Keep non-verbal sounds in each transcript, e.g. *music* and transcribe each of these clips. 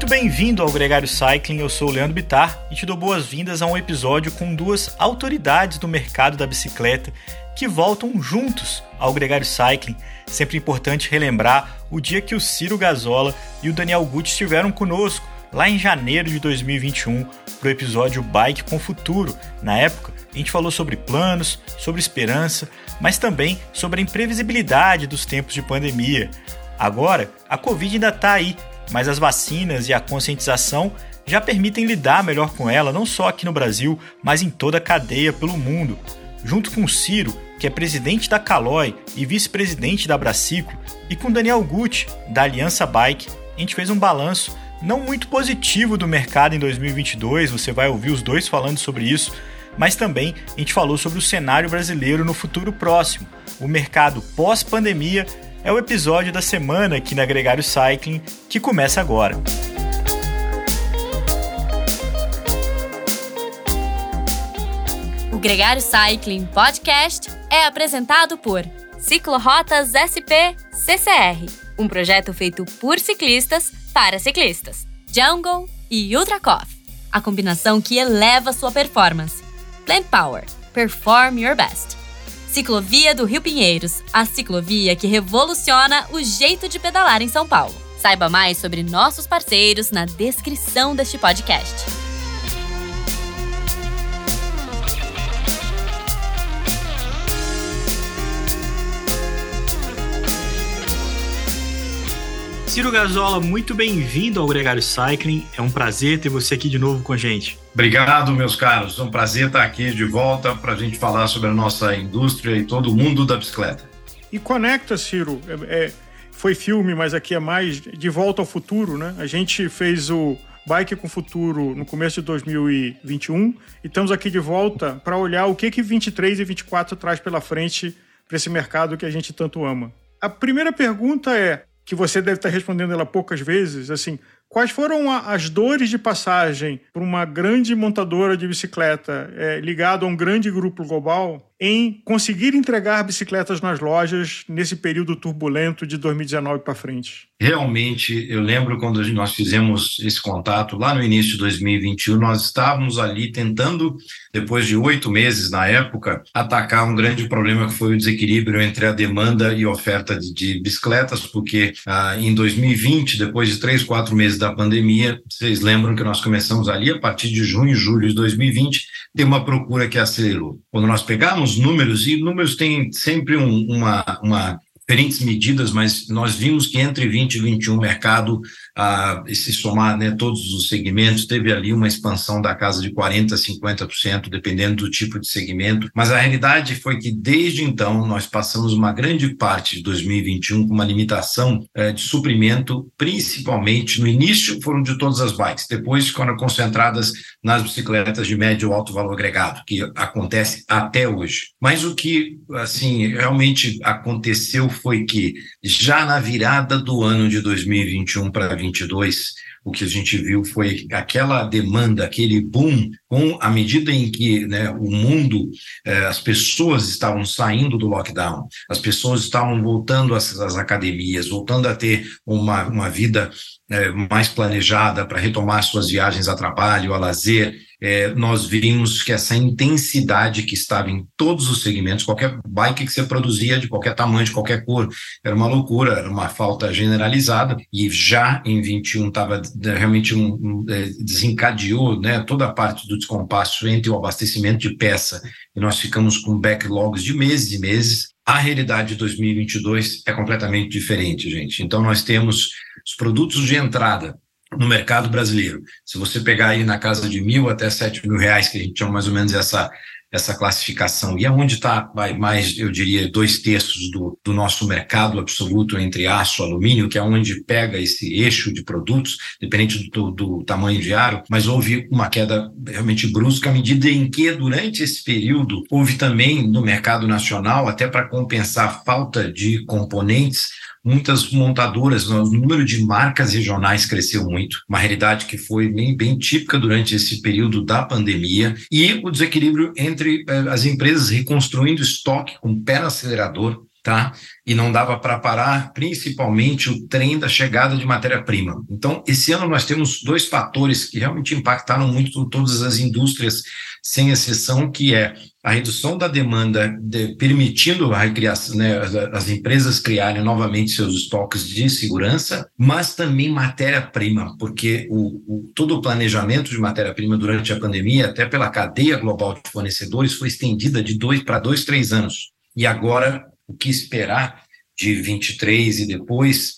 muito bem-vindo ao Gregário Cycling. Eu sou o Leandro Bitar e te dou boas-vindas a um episódio com duas autoridades do mercado da bicicleta que voltam juntos ao Gregário Cycling. Sempre importante relembrar o dia que o Ciro Gazola e o Daniel Gucci estiveram conosco lá em janeiro de 2021 para o episódio Bike com Futuro. Na época, a gente falou sobre planos, sobre esperança, mas também sobre a imprevisibilidade dos tempos de pandemia. Agora, a Covid ainda está aí, mas as vacinas e a conscientização já permitem lidar melhor com ela, não só aqui no Brasil, mas em toda a cadeia pelo mundo. Junto com o Ciro, que é presidente da Caloi e vice-presidente da Braciclo, e com Daniel Gucci, da Aliança Bike, a gente fez um balanço não muito positivo do mercado em 2022, você vai ouvir os dois falando sobre isso, mas também a gente falou sobre o cenário brasileiro no futuro próximo, o mercado pós-pandemia. É o episódio da semana aqui na Gregário Cycling que começa agora. O Gregário Cycling Podcast é apresentado por Ciclorotas SP CCR, um projeto feito por ciclistas para ciclistas. Jungle e Ultra Coffee, a combinação que eleva sua performance. Plant Power, perform your best. Ciclovia do Rio Pinheiros, a ciclovia que revoluciona o jeito de pedalar em São Paulo. Saiba mais sobre nossos parceiros na descrição deste podcast. Ciro Gazola, muito bem-vindo ao Gregário Cycling. É um prazer ter você aqui de novo com a gente. Obrigado, meus caros. É um prazer estar aqui de volta para a gente falar sobre a nossa indústria e todo o mundo da bicicleta. E conecta, Ciro. É, é, foi filme, mas aqui é mais de volta ao futuro, né? A gente fez o Bike com Futuro no começo de 2021 e estamos aqui de volta para olhar o que que 23 e 24 traz pela frente para esse mercado que a gente tanto ama. A primeira pergunta é: que você deve estar respondendo ela poucas vezes, assim, quais foram as dores de passagem para uma grande montadora de bicicleta é, ligada a um grande grupo global em conseguir entregar bicicletas nas lojas nesse período turbulento de 2019 para frente? Realmente, eu lembro quando nós fizemos esse contato lá no início de 2021, nós estávamos ali tentando, depois de oito meses na época, atacar um grande problema que foi o desequilíbrio entre a demanda e oferta de, de bicicletas, porque ah, em 2020, depois de três, quatro meses da pandemia, vocês lembram que nós começamos ali a partir de junho e julho de 2020, ter uma procura que acelerou. Quando nós pegamos os números, e números têm sempre um, uma, uma diferentes medidas, mas nós vimos que entre 20 e 21 o mercado, ah, se somar né, todos os segmentos, teve ali uma expansão da casa de 40% a 50%, dependendo do tipo de segmento. Mas a realidade foi que desde então nós passamos uma grande parte de 2021 com uma limitação eh, de suprimento, principalmente no início foram de todas as bikes, depois ficaram concentradas nas bicicletas de médio ou alto valor agregado, que acontece até hoje. Mas o que assim realmente aconteceu foi que já na virada do ano de 2021 para 2022, o que a gente viu foi aquela demanda, aquele boom, com a medida em que né, o mundo, eh, as pessoas estavam saindo do lockdown, as pessoas estavam voltando às, às academias, voltando a ter uma, uma vida eh, mais planejada para retomar suas viagens a trabalho, a lazer, é, nós vimos que essa intensidade que estava em todos os segmentos, qualquer bike que você produzia, de qualquer tamanho, de qualquer cor, era uma loucura, era uma falta generalizada, e já em 21 estava né, realmente um, um, é, desencadeou né, toda a parte do descompasso entre o abastecimento de peça, e nós ficamos com backlogs de meses e meses. A realidade de 2022 é completamente diferente, gente. Então, nós temos os produtos de entrada no mercado brasileiro. Se você pegar aí na casa de mil até sete mil reais, que a gente chama mais ou menos essa, essa classificação, e é onde está mais, eu diria, dois terços do, do nosso mercado absoluto entre aço e alumínio, que é onde pega esse eixo de produtos, dependente do, do tamanho de aro, mas houve uma queda realmente brusca, à medida em que, durante esse período, houve também no mercado nacional, até para compensar a falta de componentes, muitas montadoras, o número de marcas regionais cresceu muito, uma realidade que foi bem, bem típica durante esse período da pandemia, e o desequilíbrio entre eh, as empresas reconstruindo estoque com pé no acelerador, tá? E não dava para parar, principalmente o trem da chegada de matéria-prima. Então, esse ano nós temos dois fatores que realmente impactaram muito todas as indústrias, sem exceção, que é a redução da demanda, de, permitindo a recriação, né, as, as, empresas criarem novamente seus estoques de segurança, mas também matéria-prima, porque o, o, todo o planejamento de matéria-prima durante a pandemia, até pela cadeia global de fornecedores, foi estendida de dois para dois, três anos. E agora o que esperar de 23 e depois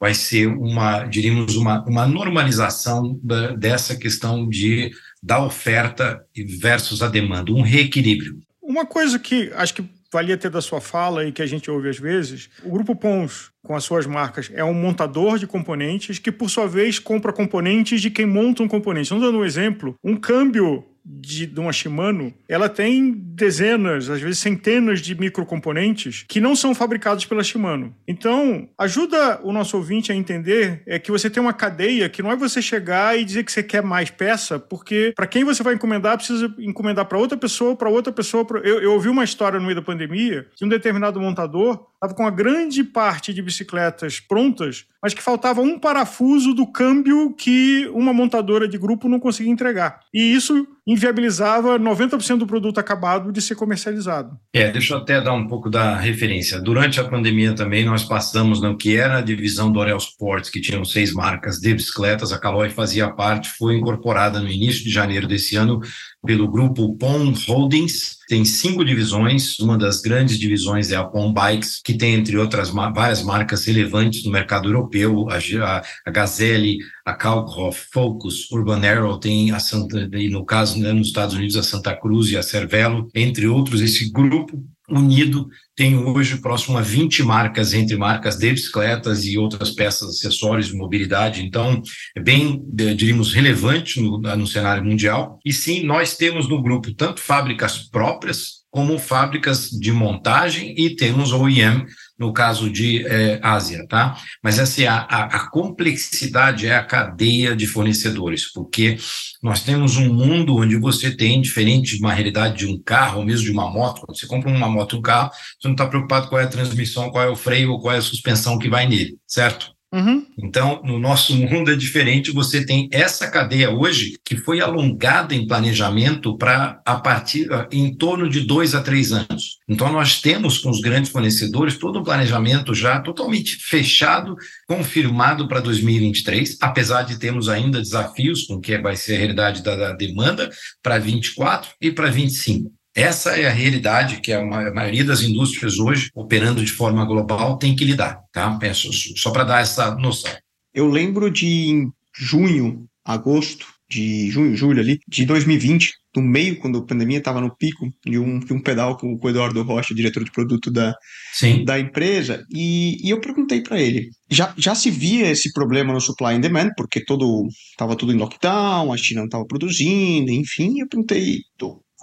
vai ser uma, diríamos, uma, uma normalização da, dessa questão de da oferta versus a demanda, um reequilíbrio. Uma coisa que acho que valia ter da sua fala e que a gente ouve às vezes, o Grupo Pons, com as suas marcas, é um montador de componentes que, por sua vez, compra componentes de quem monta um componente. Então, dando um exemplo, um câmbio de, de uma Shimano, ela tem dezenas, às vezes centenas de microcomponentes que não são fabricados pela Shimano. Então, ajuda o nosso ouvinte a entender é que você tem uma cadeia que não é você chegar e dizer que você quer mais peça, porque para quem você vai encomendar, precisa encomendar para outra pessoa, para outra pessoa. Pra... Eu, eu ouvi uma história no meio da pandemia de um determinado montador estava com a grande parte de bicicletas prontas, mas que faltava um parafuso do câmbio que uma montadora de grupo não conseguia entregar. E isso inviabilizava 90% do produto acabado de ser comercializado. É, deixa eu até dar um pouco da referência. Durante a pandemia também nós passamos no que era a divisão do Orel Sports, que tinham seis marcas de bicicletas, a Caloi fazia parte, foi incorporada no início de janeiro desse ano pelo grupo POM Holdings, tem cinco divisões, uma das grandes divisões é a POM Bikes, que tem, entre outras, várias marcas relevantes no mercado europeu, a, a Gazelle, a Kalkhoff, Focus, Urban Arrow, tem a Santa, no caso, né, nos Estados Unidos, a Santa Cruz e a Cervelo, entre outros, esse grupo unido tem hoje próximo a 20 marcas, entre marcas de bicicletas e outras peças, acessórios de mobilidade. Então, é bem, diríamos, relevante no, no cenário mundial. E sim, nós temos no grupo tanto fábricas próprias, como fábricas de montagem e temos OEM no caso de é, Ásia, tá? Mas assim, a, a, a, complexidade é a cadeia de fornecedores, porque nós temos um mundo onde você tem, diferente de uma realidade de um carro, ou mesmo de uma moto, quando você compra uma moto, um carro, você não está preocupado qual é a transmissão, qual é o freio ou qual é a suspensão que vai nele, certo? Uhum. Então, no nosso *laughs* mundo é diferente, você tem essa cadeia hoje que foi alongada em planejamento para a partir em torno de dois a três anos. Então, nós temos com os grandes fornecedores todo o planejamento já totalmente fechado, confirmado para 2023, apesar de termos ainda desafios com que vai ser a realidade da, da demanda para 24 e para 25. Essa é a realidade que a maioria das indústrias hoje, operando de forma global, tem que lidar, tá? Penso, só para dar essa noção. Eu lembro de junho, agosto, de junho, julho ali, de 2020, no meio, quando a pandemia estava no pico, de um, de um pedal com o Eduardo Rocha, diretor de produto da, da empresa, e, e eu perguntei para ele, já, já se via esse problema no supply and demand, porque todo estava tudo em lockdown, a China não estava produzindo, enfim, eu perguntei,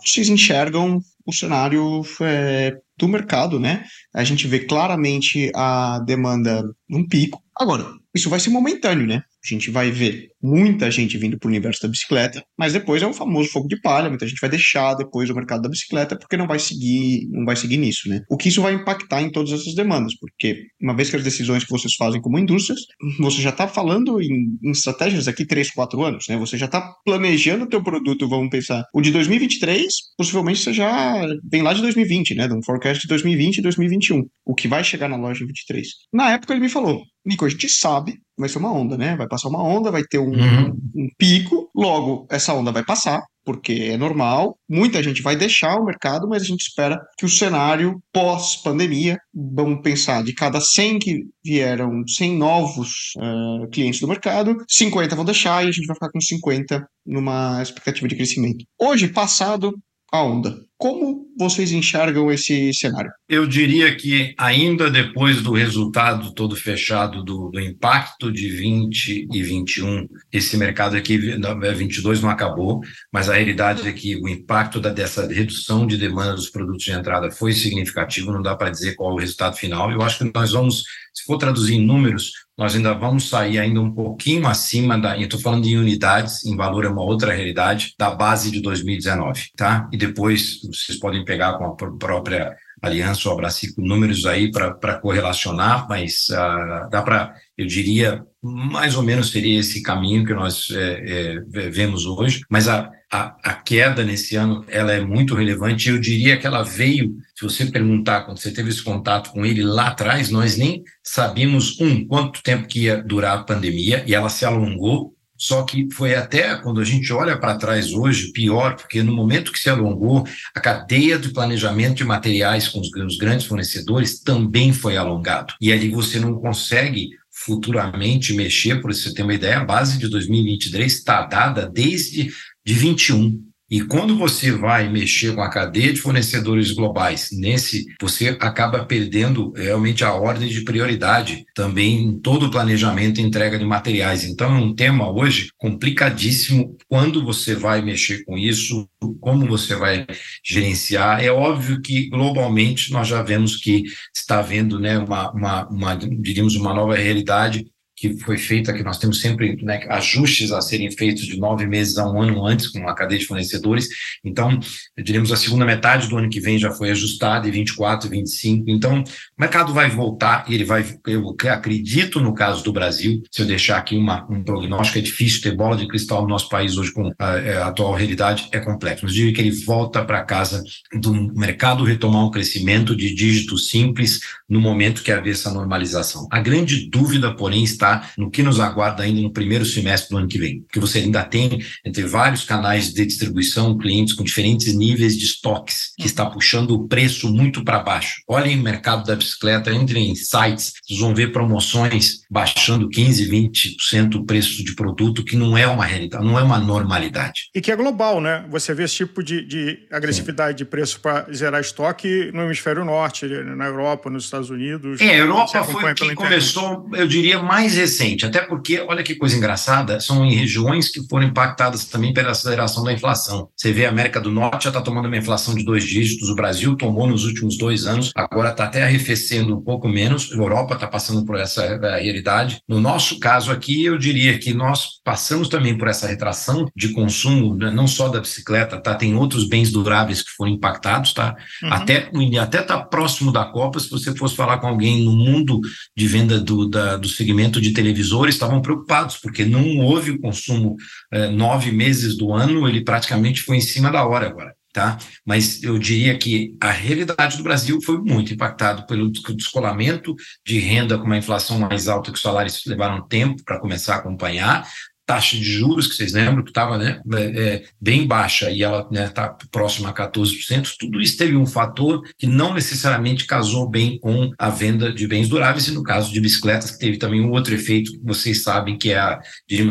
vocês enxergam o cenário é, do mercado, né? A gente vê claramente a demanda num pico. Agora, isso vai ser momentâneo, né? A gente vai ver muita gente vindo para o universo da bicicleta, mas depois é o famoso fogo de palha, muita gente vai deixar depois o mercado da bicicleta porque não vai seguir, não vai seguir nisso, né? O que isso vai impactar em todas essas demandas, porque uma vez que as decisões que vocês fazem como indústrias, você já está falando em, em, estratégias aqui 3, 4 anos, né? Você já está planejando o teu produto, vamos pensar, o de 2023, possivelmente você já vem lá de 2020, né? De um forecast de 2020 e 2021, o que vai chegar na loja em 23. Na época ele me falou, Nico, a gente sabe, vai ser uma onda, né? Vai passar uma onda, vai ter uhum. um pico, logo essa onda vai passar, porque é normal. Muita gente vai deixar o mercado, mas a gente espera que o cenário pós-pandemia, vamos pensar, de cada 100 que vieram, 100 novos uh, clientes do mercado, 50 vão deixar e a gente vai ficar com 50 numa expectativa de crescimento. Hoje, passado a onda. Como vocês enxergam esse cenário? Eu diria que, ainda depois do resultado todo fechado do, do impacto de 20 e 21, esse mercado aqui, 22 não acabou, mas a realidade é que o impacto da, dessa redução de demanda dos produtos de entrada foi significativo, não dá para dizer qual é o resultado final. Eu acho que nós vamos, se for traduzir em números, nós ainda vamos sair ainda um pouquinho acima da, eu estou falando de unidades, em valor é uma outra realidade, da base de 2019, tá? E depois vocês podem pegar com a própria Aliança ou Abracico números aí para correlacionar, mas uh, dá para, eu diria, mais ou menos seria esse caminho que nós é, é, vemos hoje, mas a, a, a, queda nesse ano ela é muito relevante. Eu diria que ela veio, se você perguntar quando você teve esse contato com ele lá atrás, nós nem sabíamos um quanto tempo que ia durar a pandemia e ela se alongou só que foi até quando a gente olha para trás hoje pior, porque no momento que se alongou, a cadeia de planejamento de materiais com os, os grandes fornecedores também foi alongado. E ali você não consegue futuramente mexer, por você ter uma ideia, a base de 2023 está dada desde de 21. E quando você vai mexer com a cadeia de fornecedores globais, nesse você acaba perdendo realmente a ordem de prioridade também em todo o planejamento e entrega de materiais. Então é um tema hoje complicadíssimo quando você vai mexer com isso, como você vai gerenciar. É óbvio que globalmente nós já vemos que está havendo né, uma, uma, uma diríamos, uma nova realidade que foi feita, que nós temos sempre né, ajustes a serem feitos de nove meses a um ano antes com a cadeia de fornecedores. Então, diríamos, a segunda metade do ano que vem já foi ajustada, e 24, 25. Então, o mercado vai voltar e ele vai, eu acredito no caso do Brasil, se eu deixar aqui uma, um prognóstico, é difícil ter bola de cristal no nosso país hoje com a, é, a atual realidade, é complexo. Mas diria que ele volta para casa do mercado retomar um crescimento de dígitos simples no momento que haver essa normalização. A grande dúvida, porém, está no que nos aguarda ainda no primeiro semestre do ano que vem, porque você ainda tem entre vários canais de distribuição clientes com diferentes níveis de estoques que está puxando o preço muito para baixo. Olhem o mercado da bicicleta, entrem em sites, vocês vão ver promoções baixando 15, 20% o preço de produto, que não é uma realidade, não é uma normalidade. E que é global, né? Você vê esse tipo de, de agressividade Sim. de preço para zerar estoque no hemisfério norte, na Europa, nos Estados Unidos. É, a Europa foi que começou, eu diria, mais recente, até porque, olha que coisa engraçada, são em regiões que foram impactadas também pela aceleração da inflação. Você vê a América do Norte já está tomando uma inflação de dois dígitos, o Brasil tomou nos últimos dois anos, agora está até arrefecendo um pouco menos, a Europa está passando por essa eh, realidade. No nosso caso aqui, eu diria que nós passamos também por essa retração de consumo, né, não só da bicicleta, tá? Tem outros bens duráveis que foram impactados, tá? Uhum. Até até tá próximo da Copa, se você fosse falar com alguém no mundo de venda do, da, do segmento de de televisores estavam preocupados, porque não houve o consumo eh, nove meses do ano, ele praticamente foi em cima da hora agora. Tá? Mas eu diria que a realidade do Brasil foi muito impactado pelo descolamento de renda com uma inflação mais alta que os salários levaram tempo para começar a acompanhar, taxa de juros, que vocês lembram que estava né, é, é, bem baixa e ela está né, tá próxima a 14%, tudo isso teve um fator que não necessariamente casou bem com a venda de bens duráveis, e no caso de bicicletas, teve também um outro efeito que vocês sabem, que é a,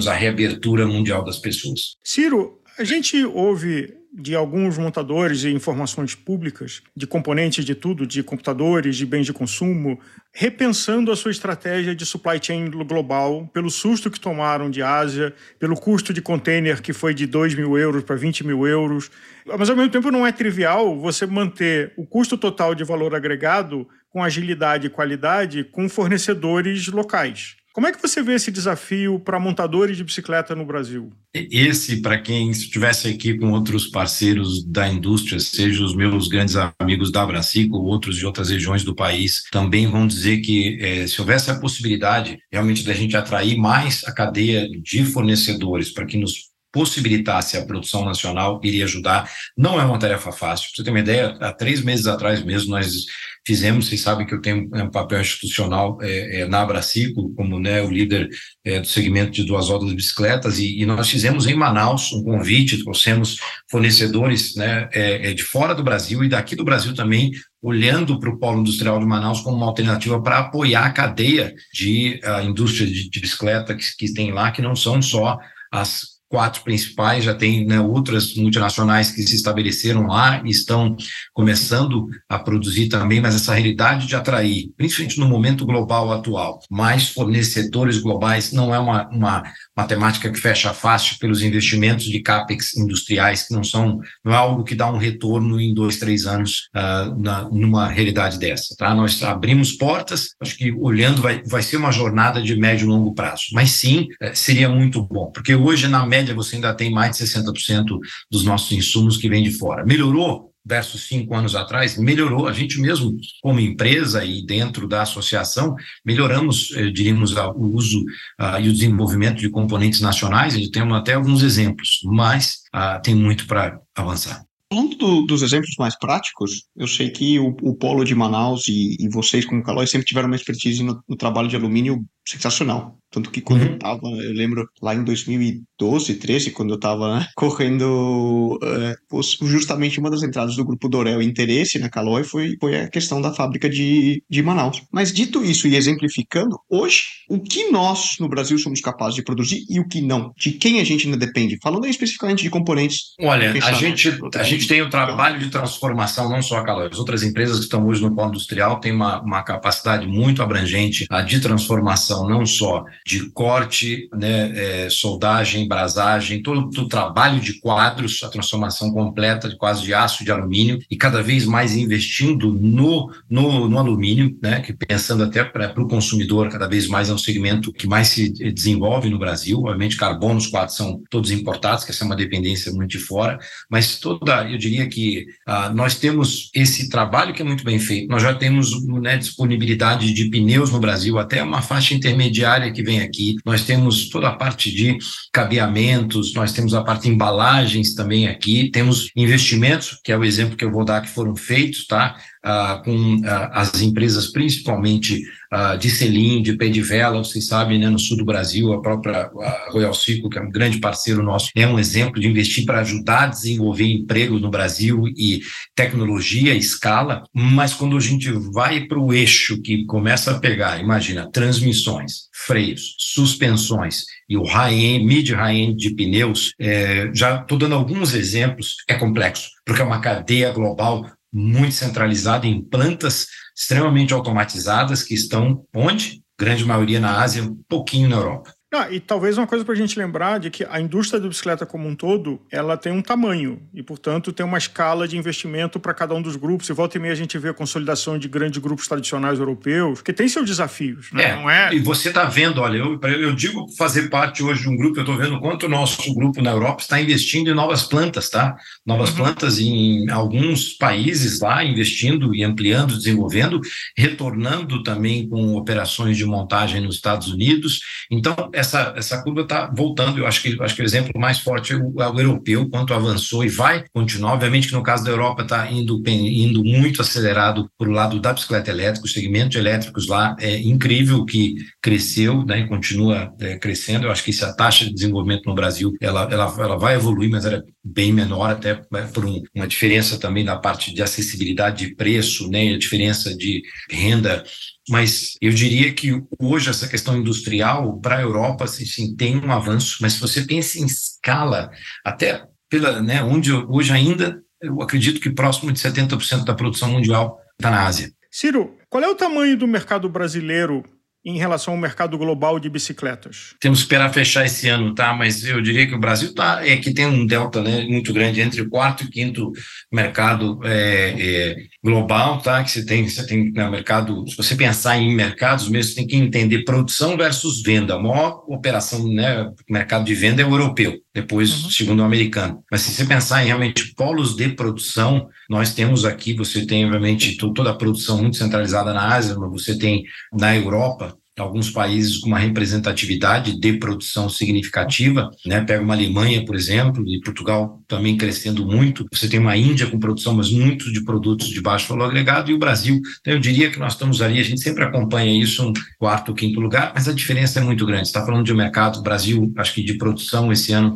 a reabertura mundial das pessoas. Ciro, a gente ouve de alguns montadores de informações públicas, de componentes de tudo, de computadores, de bens de consumo, repensando a sua estratégia de supply chain global pelo susto que tomaram de Ásia, pelo custo de container que foi de 2 mil euros para 20 mil euros. Mas, ao mesmo tempo, não é trivial você manter o custo total de valor agregado com agilidade e qualidade com fornecedores locais. Como é que você vê esse desafio para montadores de bicicleta no Brasil? Esse, para quem estivesse aqui com outros parceiros da indústria, seja os meus grandes amigos da Abracico ou outros de outras regiões do país, também vão dizer que é, se houvesse a possibilidade realmente da gente atrair mais a cadeia de fornecedores para que nos possibilitasse a produção nacional, iria ajudar. Não é uma tarefa fácil. Para você ter uma ideia, há três meses atrás mesmo, nós fizemos, vocês sabem que eu tenho um papel institucional é, é, na Abraciclo, como né, o líder é, do segmento de duas rodas de bicicletas, e, e, nós fizemos em Manaus um convite, trouxemos fornecedores né, é, é, de fora do Brasil e daqui do Brasil também, olhando para o polo industrial de Manaus como uma alternativa para apoiar a cadeia de a indústria de, de bicicleta que, que tem lá, que não são só as quatro principais, já tem né, outras multinacionais que se estabeleceram lá e estão começando a produzir também, mas essa realidade de atrair, principalmente no momento global atual, mais fornecedores globais não é uma, uma matemática que fecha fácil pelos investimentos de capex industriais, que não são, não é algo que dá um retorno em dois, três anos uh, na, numa realidade dessa. Tá? Nós abrimos portas, acho que olhando vai, vai ser uma jornada de médio e longo prazo, mas sim, eh, seria muito bom, porque hoje, na média, você ainda tem mais de 60% dos nossos insumos que vêm de fora. Melhorou? versus cinco anos atrás, melhorou. A gente mesmo, como empresa e dentro da associação, melhoramos, eh, diríamos, o uso uh, e o desenvolvimento de componentes nacionais. A gente tem até alguns exemplos, mas uh, tem muito para avançar. Falando do, dos exemplos mais práticos, eu sei que o, o Polo de Manaus e, e vocês, como Calói, sempre tiveram uma expertise no, no trabalho de alumínio sensacional. Tanto que quando uhum. eu tava, eu lembro lá em 2012, 13, quando eu tava né, correndo, é, justamente uma das entradas do grupo Dorel Interesse na Caloi foi, foi a questão da fábrica de, de Manaus. Mas dito isso e exemplificando, hoje, o que nós no Brasil somos capazes de produzir e o que não? De quem a gente ainda depende? Falando aí especificamente de componentes. Olha, a gente, a gente tem o trabalho de transformação, não só a Caloi, as outras empresas que estão hoje no polo industrial têm uma, uma capacidade muito abrangente de transformação, não só de corte, né, é, soldagem, brasagem, todo o trabalho de quadros, a transformação completa de quase de aço de alumínio e cada vez mais investindo no, no, no alumínio, né, que pensando até para o consumidor, cada vez mais é um segmento que mais se desenvolve no Brasil. Obviamente, carbono, os quadros são todos importados, que essa é uma dependência muito de fora, mas toda, eu diria que ah, nós temos esse trabalho que é muito bem feito. Nós já temos né, disponibilidade de pneus no Brasil, até uma faixa intermediária que vem aqui nós temos toda a parte de cabeamentos, nós temos a parte de embalagens também aqui, temos investimentos, que é o exemplo que eu vou dar que foram feitos, tá? Ah, com ah, as empresas, principalmente ah, de selim, de pé de vela, vocês sabem, né, no sul do Brasil, a própria a Royal Ciclo, que é um grande parceiro nosso, é um exemplo de investir para ajudar a desenvolver emprego no Brasil e tecnologia, escala, mas quando a gente vai para o eixo que começa a pegar, imagina, transmissões, freios, suspensões, e o high-end, mid-high-end de pneus, é, já estou dando alguns exemplos, é complexo, porque é uma cadeia global muito centralizada em plantas extremamente automatizadas que estão onde? Grande maioria na Ásia, um pouquinho na Europa. Ah, e talvez uma coisa para a gente lembrar de que a indústria da bicicleta como um todo, ela tem um tamanho e, portanto, tem uma escala de investimento para cada um dos grupos. E volta e meia a gente vê a consolidação de grandes grupos tradicionais europeus, que tem seus desafios, né? É, Não é... E você está vendo, olha, eu, eu digo fazer parte hoje de um grupo, eu estou vendo quanto o nosso grupo na Europa está investindo em novas plantas, tá? Novas uhum. plantas em alguns países lá, investindo e ampliando, desenvolvendo, retornando também com operações de montagem nos Estados Unidos. Então, essa, essa curva está voltando. Eu acho que, acho que o exemplo mais forte é o, é o, europeu, quanto avançou e vai continuar. Obviamente que no caso da Europa está indo, indo muito acelerado para o lado da bicicleta elétrica, o segmento de elétricos lá é incrível que cresceu né, e continua é, crescendo. Eu acho que essa taxa de desenvolvimento no Brasil ela, ela, ela vai evoluir, mas era bem menor, até né, por um, uma diferença também da parte de acessibilidade de preço, né, a diferença de renda mas eu diria que hoje essa questão industrial para a Europa assim, sim, tem um avanço, mas se você pensa em escala, até pela, né, onde hoje ainda eu acredito que próximo de 70% da produção mundial está na Ásia. Ciro, qual é o tamanho do mercado brasileiro em relação ao mercado global de bicicletas? Temos que esperar fechar esse ano, tá? Mas eu diria que o Brasil tá, é que tem um delta né, muito grande entre o quarto e quinto mercado é, é, global, tá? Que você tem, você tem no né, mercado, se você pensar em mercados mesmo, você tem que entender produção versus venda. A maior operação, né, mercado de venda é o europeu, depois uhum. segundo o americano. Mas se você pensar em realmente polos de produção, nós temos aqui, você tem obviamente toda a produção muito centralizada na Ásia, mas você tem na Europa alguns países com uma representatividade de produção significativa, né? Pega uma Alemanha, por exemplo, e Portugal também crescendo muito. Você tem uma Índia com produção, mas muito de produtos de baixo valor agregado, e o Brasil. Então, eu diria que nós estamos ali, a gente sempre acompanha isso, um quarto, quinto lugar, mas a diferença é muito grande. Você está falando de um mercado, Brasil, acho que de produção esse ano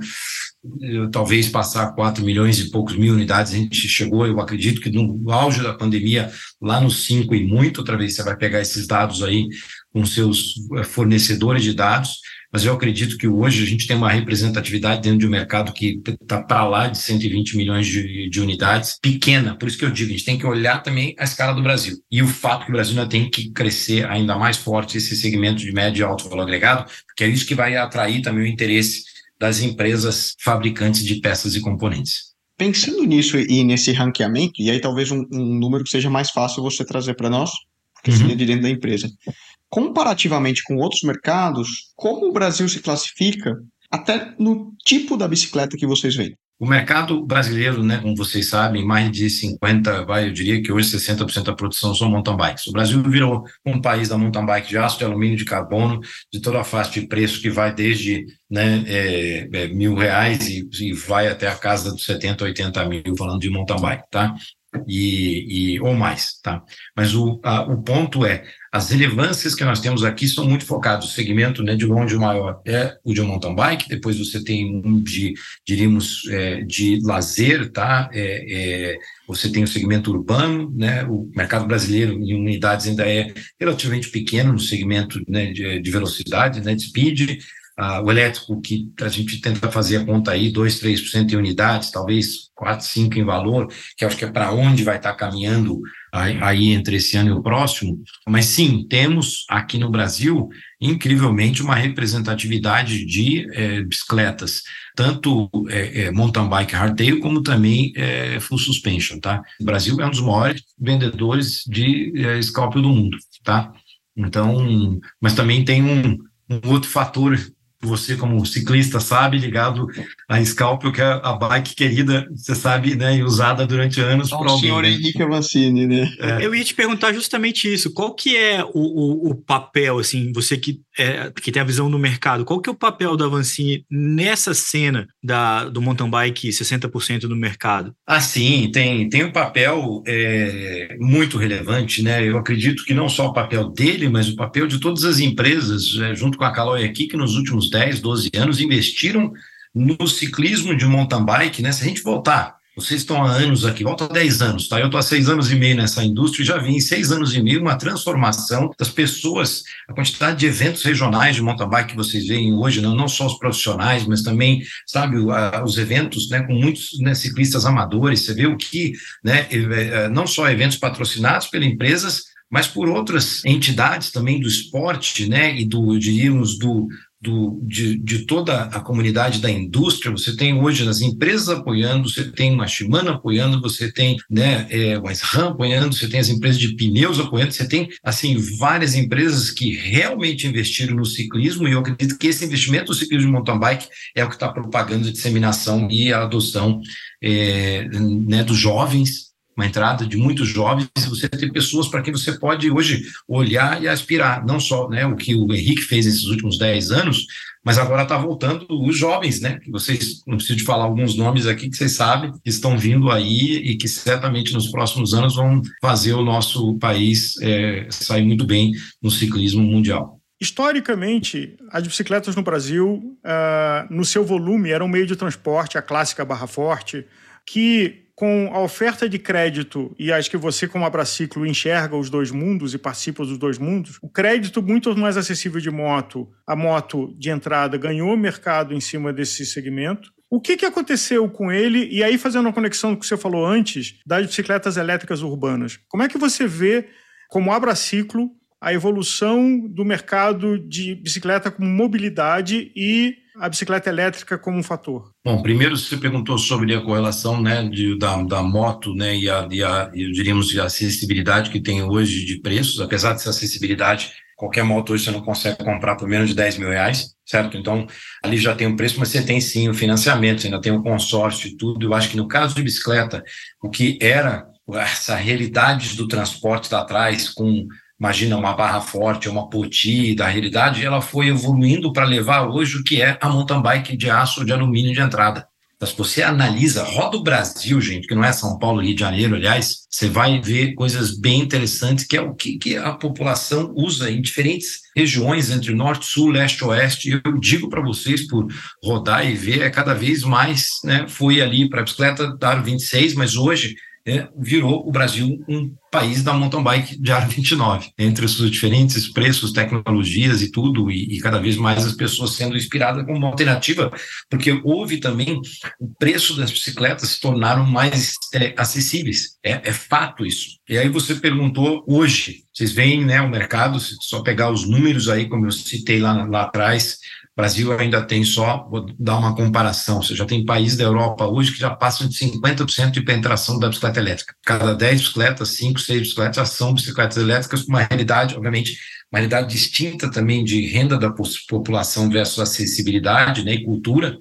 talvez passar 4 milhões e poucos mil unidades, a gente chegou, eu acredito que no auge da pandemia, lá nos 5 e muito, outra vez você vai pegar esses dados aí com seus fornecedores de dados, mas eu acredito que hoje a gente tem uma representatividade dentro de um mercado que está para lá de 120 milhões de, de, unidades, pequena, por isso que eu digo, a gente tem que olhar também a escala do Brasil. E o fato que o Brasil ainda tem que crescer ainda mais forte esse segmento de médio e alto valor agregado, porque é isso que vai atrair também o interesse das empresas fabricantes de peças e componentes. Pensando nisso e nesse ranqueamento, e aí talvez um, um número que seja mais fácil você trazer para nós, porque uhum. seria de dentro da empresa comparativamente com outros mercados, como o Brasil se classifica até no tipo da bicicleta que vocês vendem? o mercado brasileiro, né, como vocês sabem, mais de 50, vai, eu diria que hoje 60% da produção são mountain bikes. O Brasil virou um país da mountain bike de aço, de alumínio, de carbono, de toda a faixa de preço que vai desde né, é, é, mil reais e, e, vai até a casa dos 70, 80 mil, falando de mountain bike, tá? E, e ou mais, tá? Mas o, a, o ponto é, as relevâncias que nós temos aqui são muito focadas. O segmento né, de longe maior é o de mountain bike, depois você tem um de, diríamos, é, de lazer, tá? É, é, você tem o segmento urbano, né? O mercado brasileiro em unidades ainda é relativamente pequeno no segmento né, de, de velocidade, né, de speed. Ah, o elétrico, que a gente tenta fazer a conta aí, 2, 3% em unidades, talvez 4, 5 em valor, que acho que é para onde vai estar tá caminhando aí entre esse ano e o próximo. Mas sim, temos aqui no Brasil, incrivelmente, uma representatividade de é, bicicletas, tanto é, é, mountain bike hardtail, como também é, full suspension, tá? O Brasil é um dos maiores vendedores de é, do mundo, tá? Então, mas também tem um, um outro fator você como ciclista sabe, ligado a Scalpel, que é a bike querida, você sabe, né, e usada durante anos por alguém. O senhor Henrique Avancini, né? É. Eu ia te perguntar justamente isso, qual que é o, o, o papel, assim, você que, é, que tem a visão do mercado, qual que é o papel da Avancini nessa cena da, do mountain bike 60% do mercado? Ah, sim, tem, tem um papel é, muito relevante, né, eu acredito que não só o papel dele, mas o papel de todas as empresas, é, junto com a Caloi aqui, que nos últimos 10, 12 anos investiram no ciclismo de mountain bike, né? Se a gente voltar, vocês estão há anos aqui, volta há 10 anos, tá? Eu estou há seis anos e meio nessa indústria e já vi em seis anos e meio uma transformação das pessoas, a quantidade de eventos regionais de mountain bike que vocês veem hoje, não, não só os profissionais, mas também, sabe, os eventos, né, com muitos né, ciclistas amadores, você vê o que, né, não só eventos patrocinados pelas empresas, mas por outras entidades também do esporte, né, e do, diríamos, do, do, de, de, toda a comunidade da indústria, você tem hoje as empresas apoiando, você tem uma Shimano apoiando, você tem né, é, o SRAM apoiando, você tem as empresas de pneus apoiando, você tem assim várias empresas que realmente investiram no ciclismo e eu acredito que esse investimento no ciclismo de mountain bike é o que está propagando a disseminação e a adoção é, né, dos jovens uma entrada de muitos jovens, você tem pessoas para quem você pode hoje olhar e aspirar, não só né, o que o Henrique fez esses últimos 10 anos, mas agora está voltando os jovens, né? Que vocês, não preciso de falar alguns nomes aqui que vocês sabem, que estão vindo aí e que certamente nos próximos anos vão fazer o nosso país é, sair muito bem no ciclismo mundial. Historicamente, as bicicletas no Brasil, uh, no seu volume, eram um meio de transporte, a clássica barra forte, que com a oferta de crédito, e acho que você, como abraciclo, enxerga os dois mundos e participa dos dois mundos, o crédito muito mais acessível de moto, a moto de entrada ganhou mercado em cima desse segmento. O que, que aconteceu com ele? E aí, fazendo uma conexão com o que você falou antes, das bicicletas elétricas urbanas. Como é que você vê, como abraciclo, a evolução do mercado de bicicleta como mobilidade e a bicicleta elétrica como um fator? Bom, primeiro você perguntou sobre a correlação né, de, da, da moto né, e, a, e a, diríamos, a acessibilidade que tem hoje de preços, apesar dessa acessibilidade, qualquer moto hoje você não consegue comprar por menos de 10 mil reais, certo? Então, ali já tem um preço, mas você tem sim o financiamento, você ainda tem o consórcio e tudo. Eu acho que no caso de bicicleta, o que era essa realidade do transporte lá atrás, com imagina uma barra forte, uma poti da realidade, ela foi evoluindo para levar hoje o que é a mountain bike de aço de alumínio de entrada. Então, se você analisa, roda o Brasil, gente, que não é São Paulo, Rio de Janeiro, aliás, você vai ver coisas bem interessantes, que é o que, que a população usa em diferentes regiões, entre norte, sul, leste, oeste. Eu digo para vocês, por rodar e ver, é cada vez mais, né? Fui ali para a bicicleta da 26, mas hoje é, virou o Brasil um país da mountain bike de aro 29, entre os diferentes preços, tecnologias e tudo, e, e, cada vez mais as pessoas sendo inspiradas como uma alternativa, porque houve também o preço das bicicletas se tornaram mais é, acessíveis. É, é, fato isso. E aí você perguntou hoje, vocês veem né, o mercado, se só pegar os números aí, como eu citei lá, lá atrás, Brasil ainda tem só, vou dar uma comparação, você já tem países da Europa hoje que já passam de 50% de penetração da bicicleta elétrica. Cada 10 bicicletas, 5, 6 bicicletas já são bicicletas elétricas, com uma realidade, obviamente, uma realidade distinta também de renda da população versus acessibilidade né, e cultura,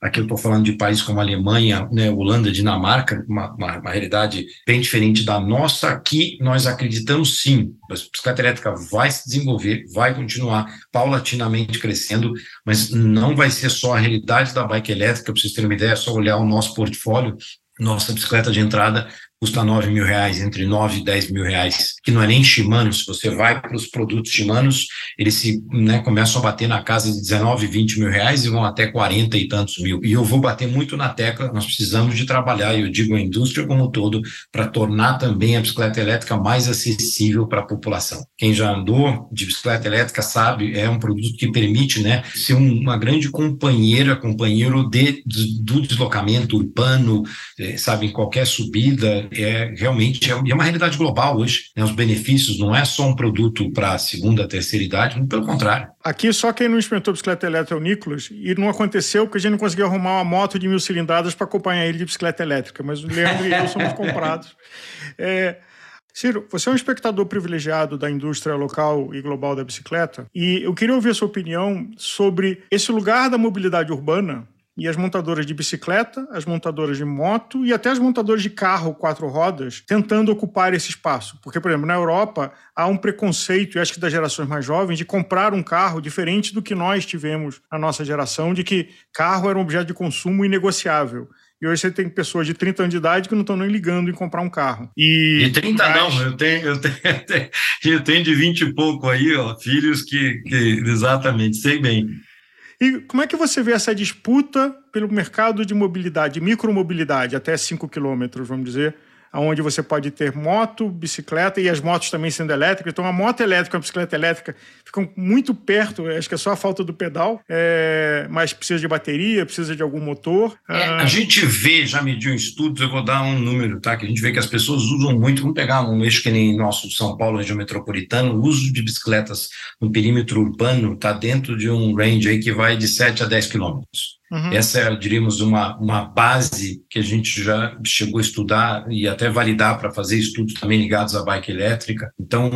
Aqui eu estou falando de países como Alemanha, né, Holanda, Dinamarca, uma, uma, uma, realidade bem diferente da nossa. Aqui nós acreditamos sim, a bicicleta elétrica vai se desenvolver, vai continuar paulatinamente crescendo, mas não vai ser só a realidade da bike elétrica. Para vocês terem uma ideia, é só olhar o nosso portfólio. Nossa bicicleta de entrada custa 9 mil reais, entre 9 e 10 mil reais, que não é nem Shimano, se você vai para os produtos Shimanos, eles se, né, começam a bater na casa de 19, 20 mil reais e vão até 40 e tantos mil. E eu vou bater muito na tecla, nós precisamos de trabalhar, e eu digo a indústria como um todo, para tornar também a bicicleta elétrica mais acessível para a população. Quem já andou de bicicleta elétrica sabe, é um produto que permite né, ser uma grande companheira, companheiro de, do deslocamento urbano, eh, sabe, em qualquer subida, é realmente é, é uma realidade global hoje. Né? Os benefícios não é só um produto para a segunda, terceira idade, muito pelo contrário. Aqui só quem não experimentou bicicleta elétrica é o Nicolas, e não aconteceu porque a gente não conseguiu arrumar uma moto de mil cilindradas para acompanhar ele de bicicleta elétrica, mas o Leandro e eu somos comprados. *laughs* É, Ciro, você é um espectador privilegiado da indústria local e global da bicicleta, e eu queria ouvir a sua opinião sobre esse lugar da mobilidade urbana e as montadoras de bicicleta, as montadoras de moto e até as montadoras de carro quatro rodas tentando ocupar esse espaço. Porque, por exemplo, na Europa há um preconceito, e acho que das gerações mais jovens, de comprar um carro diferente do que nós tivemos na nossa geração, de que carro era um objeto de consumo inegociável. E hoje você tem pessoas de 30 anos de idade que não estão nem ligando em comprar um carro. E de 30 mas... não, eu tenho, eu, tenho, eu tenho de 20 e pouco aí, ó, filhos que, que exatamente, sei bem. E como é que você vê essa disputa pelo mercado de mobilidade, micromobilidade, até 5 quilômetros, vamos dizer, onde você pode ter moto, bicicleta e as motos também sendo elétricas. Então, a moto elétrica e a bicicleta elétrica ficam muito perto, acho que é só a falta do pedal, é, mas precisa de bateria, precisa de algum motor. É, ah... A gente vê, já mediu em estudos, eu vou dar um número, tá? Que a gente vê que as pessoas usam muito, vamos pegar um eixo que nem nosso São Paulo, região metropolitana, o uso de bicicletas no perímetro urbano está dentro de um range aí que vai de 7 a 10 quilômetros. Uhum. Essa é, diríamos, uma, uma base que a gente já chegou a estudar e até validar para fazer estudos também ligados à bike elétrica. Então,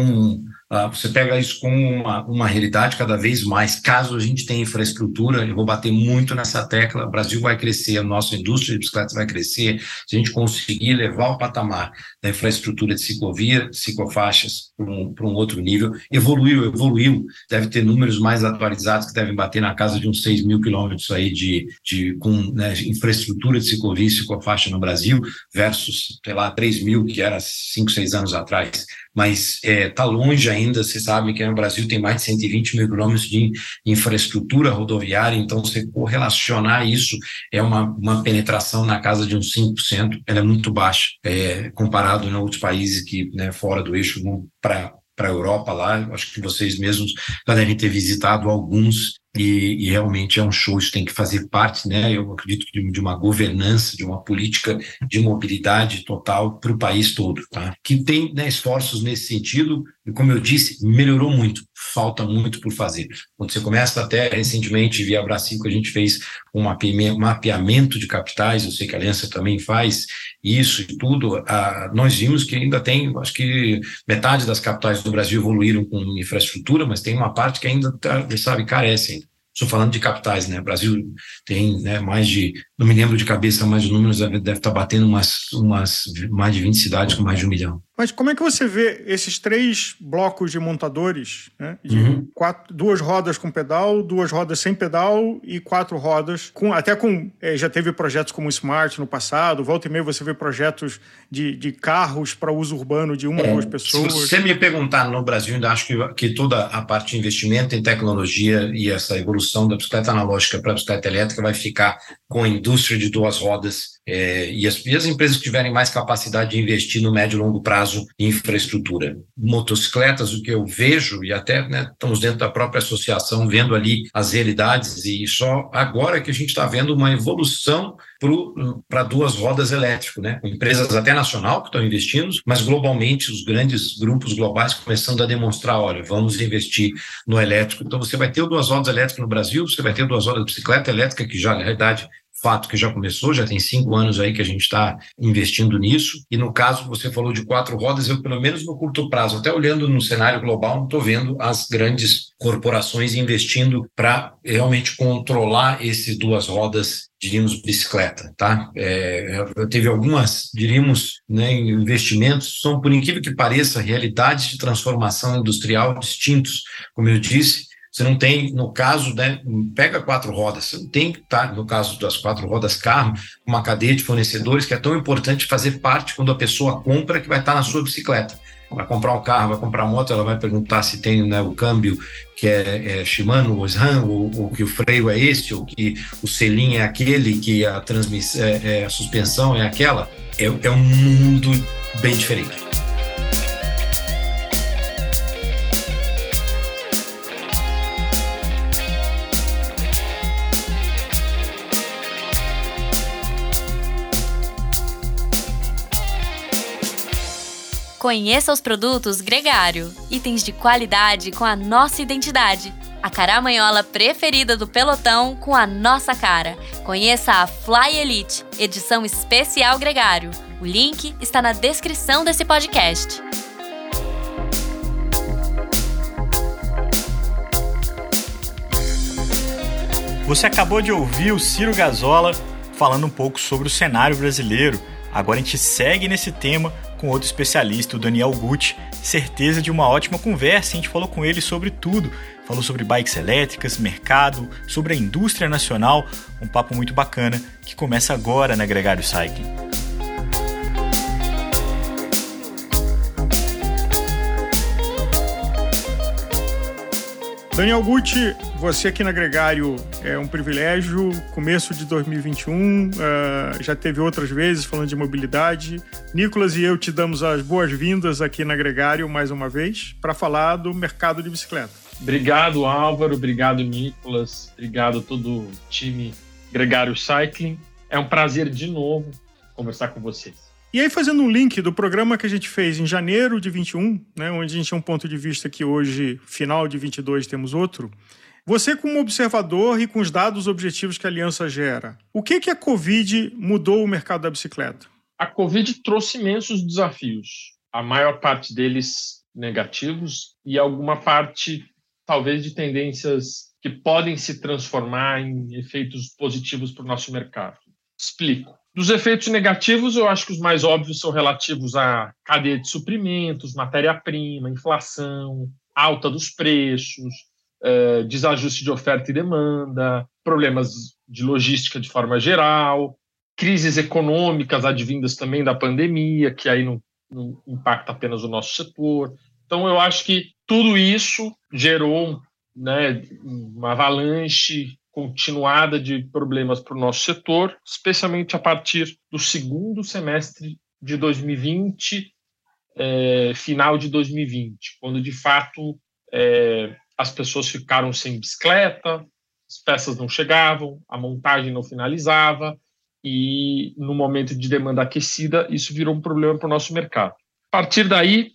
você pega isso com uma, uma realidade cada vez mais. Caso a gente tenha infraestrutura, eu vou bater muito nessa tecla, o Brasil vai crescer, a nossa indústria de bicicletas vai crescer, se a gente conseguir levar o patamar da infraestrutura de ciclovia, ciclofaixas para um, para um outro nível, evoluiu, evoluiu, deve ter números mais atualizados que devem bater na casa de uns 6 mil quilômetros aí de de, com né, infraestrutura de ciclovia e ciclofaixa no Brasil, versus, sei lá, 3 mil, que era 5, 6 anos atrás. Mas está é, tá longe ainda, você sabe que no Brasil tem mais de 120 mil quilômetros de infraestrutura rodoviária, então você correlacionar isso é uma, uma penetração na casa de uns 5%, ela é muito baixa, é, comparado em outros países que, né, fora do eixo, para para a Europa lá, acho que vocês mesmos já devem ter visitado alguns e, e, realmente é um show, isso tem que fazer parte, né? Eu acredito de, de uma governança, de uma política de mobilidade total para o país todo, tá? Que tem né, esforços nesse sentido, e como eu disse, melhorou muito, falta muito por fazer. Quando você começa até recentemente, via Bracinco, a gente fez um mapeamento de capitais, eu sei que a Aliança também faz isso e tudo, ah, nós vimos que ainda tem, acho que metade das capitais do Brasil evoluíram com infraestrutura, mas tem uma parte que ainda, tá, sabe, carece Estou falando de capitais, né? O Brasil tem né, mais de, não me lembro de cabeça, mas os números deve estar batendo umas, umas mais de 20 cidades com mais de um milhão. Mas como é que você vê esses três blocos de montadores, né? De uhum. quatro, duas rodas com pedal, duas rodas sem pedal e quatro rodas, com, até com. É, já teve projetos como o Smart no passado, volta e meia você vê projetos de, de carros para uso urbano de uma ou é, duas pessoas. Se você me perguntar no Brasil, ainda acho que, que toda a parte de investimento em tecnologia e essa evolução da bicicleta analógica para a bicicleta elétrica vai ficar com a indústria de duas rodas é, e, as, e, as, empresas que tiverem mais capacidade de investir no médio e longo prazo em infraestrutura. Motocicletas, o que eu vejo, e até né, estamos dentro da própria associação vendo ali as realidades, e só agora que a gente está vendo uma evolução para duas rodas elétricas, né? empresas até nacional que estão investindo, mas globalmente os grandes grupos globais começando a demonstrar, olha, vamos investir no elétrico. Então você vai ter duas rodas elétricas no Brasil, você vai ter duas rodas de bicicleta elétrica, que já na realidade fato que já começou, já tem cinco anos aí que a gente está investindo nisso. E no caso, você falou de quatro rodas, eu, pelo menos no curto prazo, até olhando no cenário global, não estou vendo as grandes corporações investindo para realmente controlar esses duas rodas diríamos bicicleta, tá? É, teve algumas, diríamos, né, investimentos, são por incrível que pareça, realidades de transformação industrial distintos, como eu disse, você não tem, no caso, né, pega quatro rodas, você não tem que estar, no caso das quatro rodas carro, uma cadeia de fornecedores que é tão importante fazer parte quando a pessoa compra que vai estar na sua bicicleta. Vai comprar um carro, vai comprar moto, ela vai perguntar se tem né, o câmbio que é, é Shimano, ou SRAM, ou, ou, que o freio é esse, ou que o selim é aquele, que a transmissão, é, é, a suspensão é aquela. É, é um mundo bem diferente. Conheça os produtos Gregário, itens de qualidade com a nossa identidade. A caramanhola preferida do pelotão com a nossa cara. Conheça a Fly Elite, edição especial Gregário. O link está na descrição desse podcast. Você acabou de ouvir o Ciro Gazola falando um pouco sobre o cenário brasileiro. Agora a gente segue nesse tema com outro especialista, o Daniel Gucci. Certeza de uma ótima conversa, a gente falou com ele sobre tudo. Falou sobre bikes elétricas, mercado, sobre a indústria nacional. Um papo muito bacana que começa agora na Gregário Cycling. Daniel Gucci, você aqui na Gregário é um privilégio. Começo de 2021, uh, eh, já teve outras vezes falando de mobilidade. Nicolas e eu te damos as boas-vindas aqui na Gregário mais uma vez para falar do mercado de bicicleta. Obrigado, Álvaro. Obrigado, Nicolas. Obrigado a todo o time Gregário Cycling. É um prazer de novo conversar com vocês. E aí, fazendo um link do programa que a gente fez em janeiro de 21, né, onde a gente tinha um ponto de vista que hoje, final de 22, temos outro. Você, como observador e com os dados objetivos que a aliança gera, o que, que a Covid mudou o mercado da bicicleta? A Covid trouxe imensos desafios, a maior parte deles negativos e alguma parte, talvez, de tendências que podem se transformar em efeitos positivos para o nosso mercado. Explico. Dos efeitos negativos, eu acho que os mais óbvios são relativos à cadeia de suprimentos, matéria-prima, inflação, alta dos preços, eh, desajuste de oferta e demanda, problemas de logística de forma geral, crises econômicas advindas também da pandemia, que aí não, não impacta apenas o nosso setor. Então, eu acho que tudo isso gerou né, uma avalanche continuada de problemas para o nosso setor, especialmente a partir do segundo semestre de 2020, é, final de 2020, quando de fato é, as pessoas ficaram sem bicicleta, as peças não chegavam, a montagem não finalizava e no momento de demanda aquecida isso virou um problema para o nosso mercado. A partir daí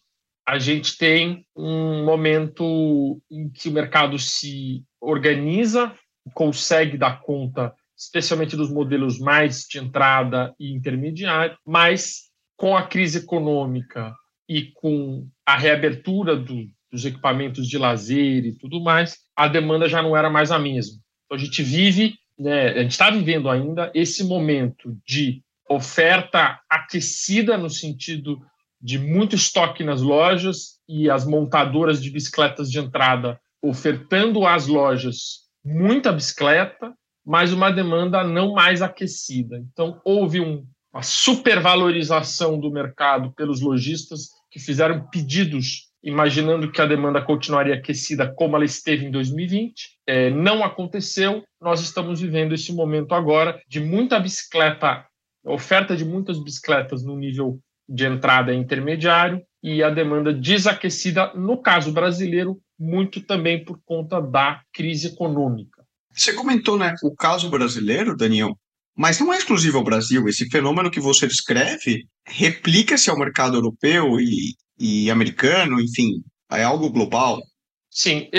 a gente tem um momento em que o mercado se organiza consegue dar conta, especialmente dos modelos mais de entrada e intermediário, mas com a crise econômica e com a reabertura do, dos equipamentos de lazer e tudo mais, a demanda já não era mais a mesma. Então a gente vive, né, a gente está vivendo ainda esse momento de oferta aquecida no sentido de muito estoque nas lojas e as montadoras de bicicletas de entrada ofertando às lojas muita bicicleta, mas uma demanda não mais aquecida. Então, houve um, uma supervalorização do mercado pelos lojistas que fizeram pedidos imaginando que a demanda continuaria aquecida como ela esteve em 2020. É, não aconteceu. Nós estamos vivendo esse momento agora de muita bicicleta, oferta de muitas bicicletas no nível de entrada intermediário e a demanda desaquecida, no caso brasileiro, muito também por conta da crise econômica. Você comentou, né, o caso brasileiro, Daniel, mas não é exclusivo ao Brasil. Esse fenômeno que você descreve replica-se ao mercado europeu e, e americano, enfim, é algo global. Sim,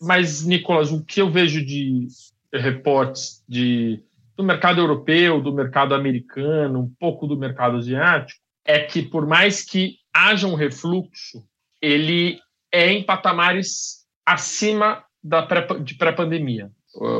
mas, Nicolas, o que eu vejo de reportes de do mercado europeu, do mercado americano, um pouco do mercado asiático, é que por mais que haja um refluxo, ele é em patamares acima da pré, de pré-pandemia.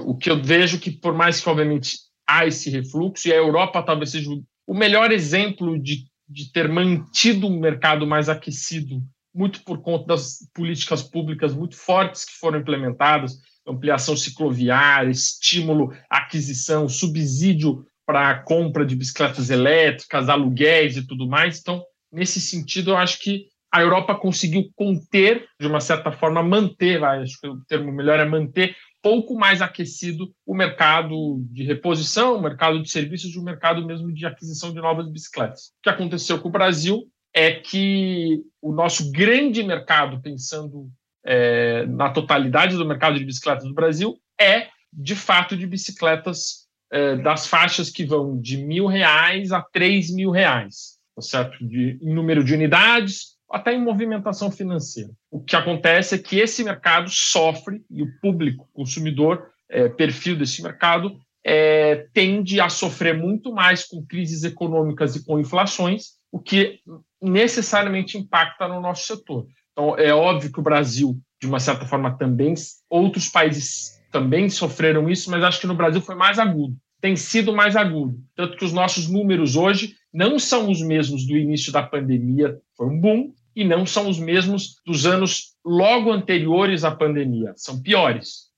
O que eu vejo que, por mais que, obviamente, há esse refluxo, e a Europa talvez seja o melhor exemplo de, de ter mantido um mercado mais aquecido, muito por conta das políticas públicas muito fortes que foram implementadas, ampliação cicloviária, estímulo aquisição, subsídio para a compra de bicicletas elétricas, aluguéis e tudo mais. Então, nesse sentido, eu acho que a Europa conseguiu conter, de uma certa forma, manter, vai, acho que o termo melhor é manter, pouco mais aquecido o mercado de reposição, o mercado de serviços e o mercado mesmo de aquisição de novas bicicletas. O que aconteceu com o Brasil é que o nosso grande mercado, pensando é, na totalidade do mercado de bicicletas do Brasil, é, de fato, de bicicletas é, das faixas que vão de mil reais a três mil reais, tá certo? De, em número de unidades, até em movimentação financeira. O que acontece é que esse mercado sofre, e o público, consumidor, é, perfil desse mercado, é, tende a sofrer muito mais com crises econômicas e com inflações, o que necessariamente impacta no nosso setor. Então, é óbvio que o Brasil, de uma certa forma, também, outros países também sofreram isso, mas acho que no Brasil foi mais agudo, tem sido mais agudo. Tanto que os nossos números hoje não são os mesmos do início da pandemia, foi um boom, e não são os mesmos dos anos logo anteriores à pandemia, são piores.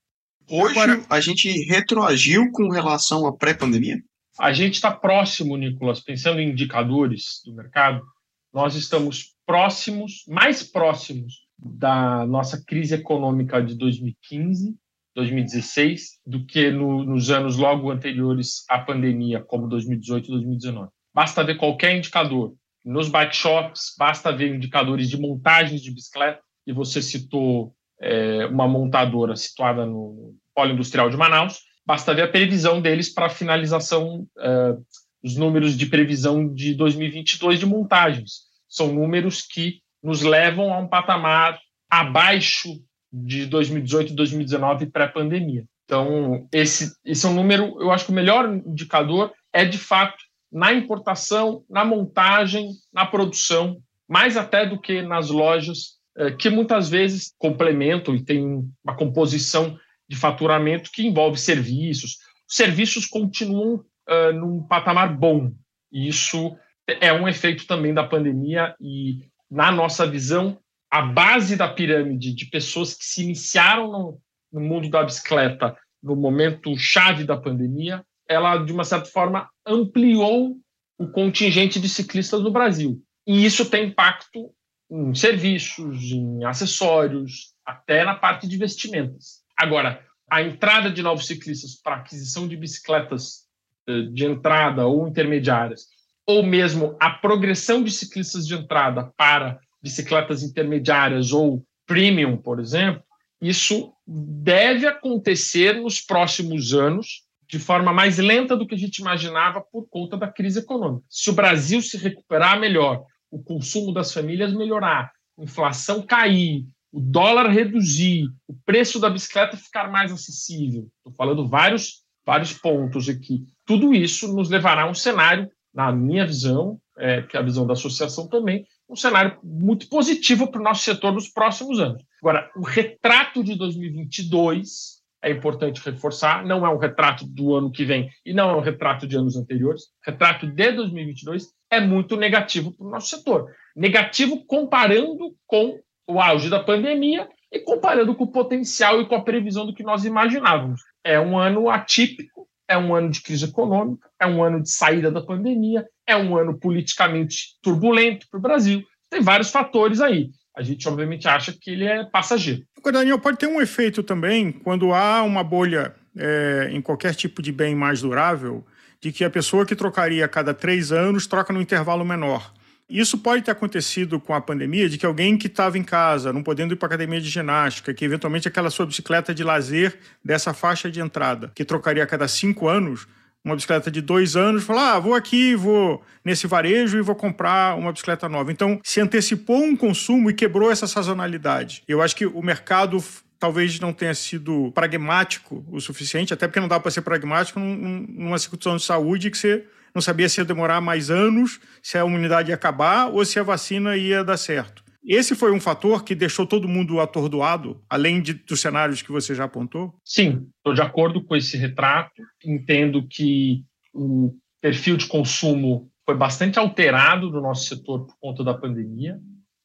Hoje Agora, a gente retroagiu com relação à pré-pandemia? A gente está próximo, Nicolas, pensando em indicadores do mercado, nós estamos próximos, mais próximos da nossa crise econômica de 2015, 2016, do que no, nos anos logo anteriores à pandemia, como 2018 e 2019. Basta ver qualquer indicador, nos bike shops, basta ver indicadores de montagens de bicicleta, e você citou é, uma montadora situada no Polo Industrial de Manaus, basta ver a previsão deles para a finalização, é, os números de previsão de 2022 de montagens. São números que nos levam a um patamar abaixo de 2018 e 2019 pré-pandemia. Então, esse, esse é um número, eu acho que o melhor indicador é, de fato, na importação, na montagem, na produção, mais até do que nas lojas, eh, que muitas vezes complementam e tem uma composição de faturamento que envolve serviços. Os serviços continuam uh, num patamar bom, e isso é um efeito também da pandemia, e na nossa visão, a base da pirâmide de pessoas que se iniciaram no, no mundo da bicicleta no momento chave da pandemia ela, de uma certa forma, ampliou o contingente de ciclistas no Brasil. E isso tem impacto em serviços, em acessórios, até na parte de vestimentas. Agora, a entrada de novos ciclistas para aquisição de bicicletas eh, de entrada ou intermediárias, ou mesmo a progressão de ciclistas de entrada para bicicletas intermediárias ou premium, por exemplo, isso deve acontecer nos próximos anos de forma mais lenta do que a gente imaginava por conta da crise econômica. Se o Brasil se recuperar melhor, o consumo das famílias melhorar, a inflação cair, o dólar reduzir, o preço da bicicleta ficar mais acessível. Estou falando vários, vários pontos aqui. Tudo isso nos levará a um cenário, na minha visão, é, que é a visão da associação também, um cenário muito positivo para o nosso setor nos próximos anos. Agora, o retrato de 2022 é importante reforçar, não é um retrato do ano que vem e não é um retrato de anos anteriores. Retrato de 2022 é muito negativo para o nosso setor. Negativo comparando com o auge da pandemia e comparando com o potencial e com a previsão do que nós imaginávamos. É um ano atípico, é um ano de crise econômica, é um ano de saída da pandemia, é um ano politicamente turbulento para o Brasil. Tem vários fatores aí a gente obviamente acha que ele é passageiro. Agora, Daniel, pode ter um efeito também quando há uma bolha é, em qualquer tipo de bem mais durável, de que a pessoa que trocaria a cada três anos troca num intervalo menor. Isso pode ter acontecido com a pandemia, de que alguém que estava em casa, não podendo ir para academia de ginástica, que eventualmente aquela sua bicicleta de lazer dessa faixa de entrada, que trocaria a cada cinco anos, uma bicicleta de dois anos, falar, ah, vou aqui, vou nesse varejo e vou comprar uma bicicleta nova. Então, se antecipou um consumo e quebrou essa sazonalidade. Eu acho que o mercado talvez não tenha sido pragmático o suficiente, até porque não dá para ser pragmático numa situação de saúde que você não sabia se ia demorar mais anos, se a imunidade ia acabar ou se a vacina ia dar certo. Esse foi um fator que deixou todo mundo atordoado, além de, dos cenários que você já apontou? Sim, estou de acordo com esse retrato. Entendo que o perfil de consumo foi bastante alterado no nosso setor por conta da pandemia,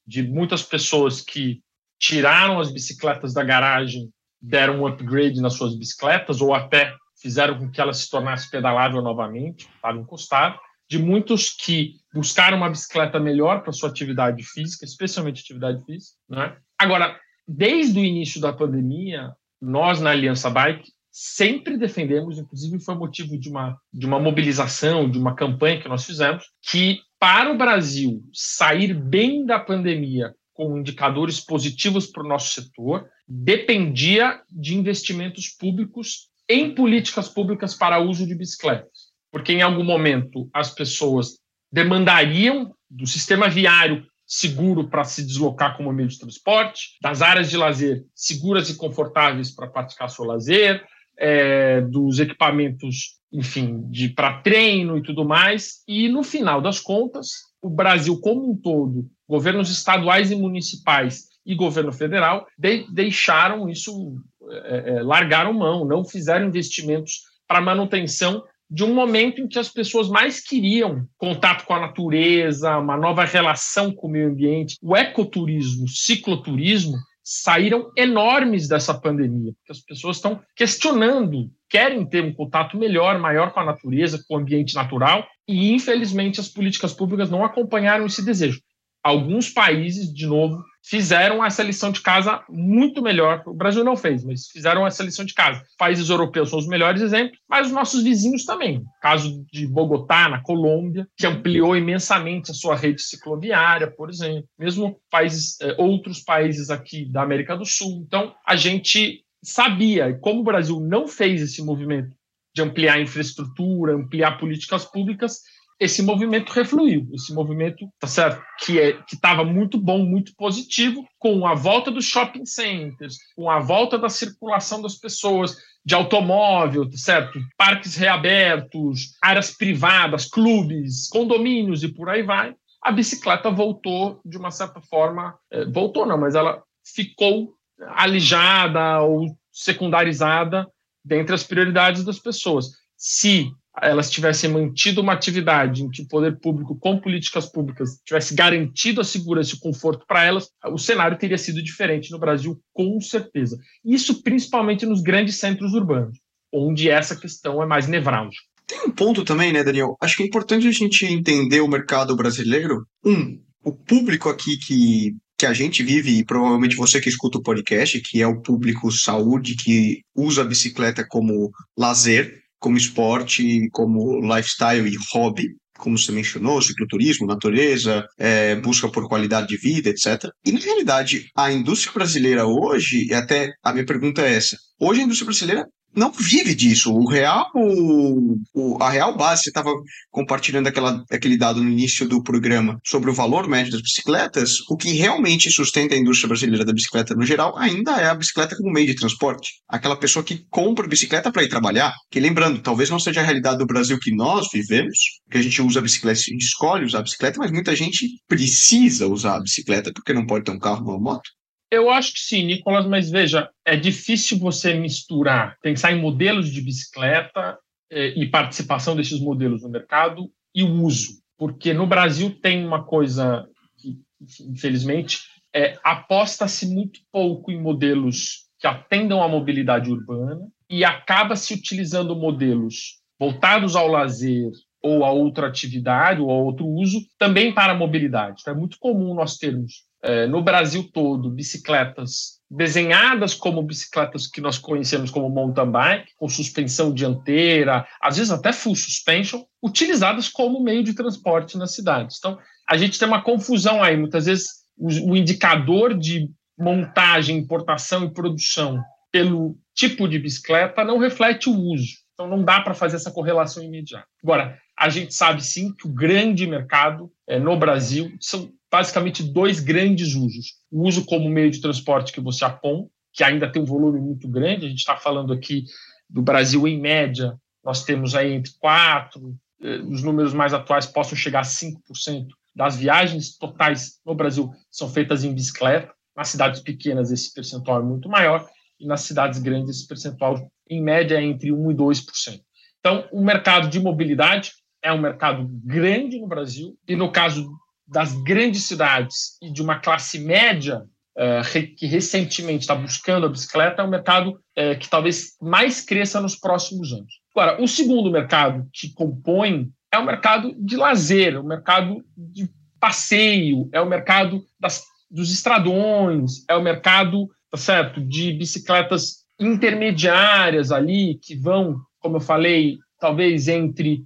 de muitas pessoas que tiraram as bicicletas da garagem, deram um upgrade nas suas bicicletas ou até fizeram com que ela se tornasse pedalável novamente, estava encostado, de muitos que buscaram uma bicicleta melhor para sua atividade física, especialmente atividade física. Né? Agora, desde o início da pandemia, nós na Aliança Bike sempre defendemos, inclusive foi motivo de uma, de uma mobilização, de uma campanha que nós fizemos, que para o Brasil sair bem da pandemia com indicadores positivos para o nosso setor, dependia de investimentos públicos em políticas públicas para uso de bicicletas. Porque em algum momento as pessoas demandariam do sistema viário seguro para se deslocar como meio de transporte, das áreas de lazer seguras e confortáveis para praticar seu lazer, é, dos equipamentos, enfim, de para treino e tudo mais. E no final das contas, o Brasil como um todo, governos estaduais e municipais e governo federal de, deixaram isso, é, é, largaram mão, não fizeram investimentos para manutenção de um momento em que as pessoas mais queriam contato com a natureza, uma nova relação com o meio ambiente. O ecoturismo, o cicloturismo, saíram enormes dessa pandemia, porque as pessoas estão questionando, querem ter um contato melhor, maior com a natureza, com o ambiente natural, e infelizmente as políticas públicas não acompanharam esse desejo. Alguns países, de novo, fizeram essa lição de casa muito melhor. O Brasil não fez, mas fizeram essa lição de casa. Países europeus são os melhores exemplos, mas os nossos vizinhos também. Caso de Bogotá, na Colômbia, que ampliou imensamente a sua rede cicloviária, por exemplo. Mesmo países, eh, outros países aqui da América do Sul. Então, a gente sabia, e como o Brasil não fez esse movimento de ampliar a infraestrutura, ampliar políticas públicas, esse movimento refluiu, esse movimento, tá certo, que é que estava muito bom, muito positivo, com a volta dos shopping centers, com a volta da circulação das pessoas de automóvel, tá certo, parques reabertos, áreas privadas, clubes, condomínios e por aí vai. A bicicleta voltou de uma certa forma, é, voltou não, mas ela ficou alijada ou secundarizada dentre as prioridades das pessoas. Se elas tivessem mantido uma atividade em que o poder público, com políticas públicas, tivesse garantido a segurança e o conforto para elas, o cenário teria sido diferente no Brasil, com certeza. Isso principalmente nos grandes centros urbanos, onde essa questão é mais nevrálgica. Tem um ponto também, né, Daniel? Acho que é importante a gente entender o mercado brasileiro. Um, o público aqui que, que a gente vive, e provavelmente você que escuta o podcast, que é o público saúde, que usa a bicicleta como lazer, como esporte, como lifestyle e hobby, como você mencionou, cicloturismo, natureza, é, busca por qualidade de vida, etc. E na realidade, a indústria brasileira hoje, e até a minha pergunta é essa: hoje a indústria brasileira não vive disso. O real, o, a real base, você estava compartilhando aquela, aquele dado no início do programa sobre o valor médio das bicicletas, o que realmente sustenta a indústria brasileira da bicicleta no geral ainda é a bicicleta como meio de transporte. Aquela pessoa que compra bicicleta para ir trabalhar, que lembrando, talvez não seja a realidade do Brasil que nós vivemos, que a gente usa a bicicleta, a gente escolhe usar a bicicleta, mas muita gente precisa usar a bicicleta porque não pode ter um carro ou uma moto. Eu acho que sim, Nicolas, mas veja, é difícil você misturar, pensar em modelos de bicicleta eh, e participação desses modelos no mercado e o uso, porque no Brasil tem uma coisa que, infelizmente, é, aposta-se muito pouco em modelos que atendam à mobilidade urbana e acaba se utilizando modelos voltados ao lazer ou a outra atividade ou a outro uso também para a mobilidade. Então, é muito comum nós termos no Brasil todo bicicletas desenhadas como bicicletas que nós conhecemos como mountain bike, com suspensão dianteira, às vezes até full suspension, utilizadas como meio de transporte nas cidades. Então, a gente tem uma confusão aí. Muitas vezes, o, o indicador de montagem, importação e produção pelo tipo de bicicleta não reflete o uso. Então, não dá para fazer essa correlação imediata. Agora, a gente sabe sim que o grande mercado é, no Brasil são basicamente dois grandes usos. O uso como meio de transporte que você aponta, que ainda tem um volume muito grande. A gente está falando aqui do Brasil, em média, nós temos aí entre 4, eh, os números mais atuais possam chegar a 5% das viagens totais no Brasil são feitas em bicicleta. Nas cidades pequenas, esse percentual é muito maior, e nas cidades grandes, esse percentual, em média, é entre 1% e 2%. Então, o mercado de mobilidade é um mercado grande no Brasil, e no caso das grandes cidades e de uma classe média uh, que recentemente está buscando a bicicleta, é um mercado uh, que talvez mais cresça nos próximos anos. Agora, o segundo mercado que compõe é o mercado de lazer, o mercado de passeio, é o mercado das, dos estradões, é o mercado, tá certo, de bicicletas intermediárias ali que vão, como eu falei, talvez entre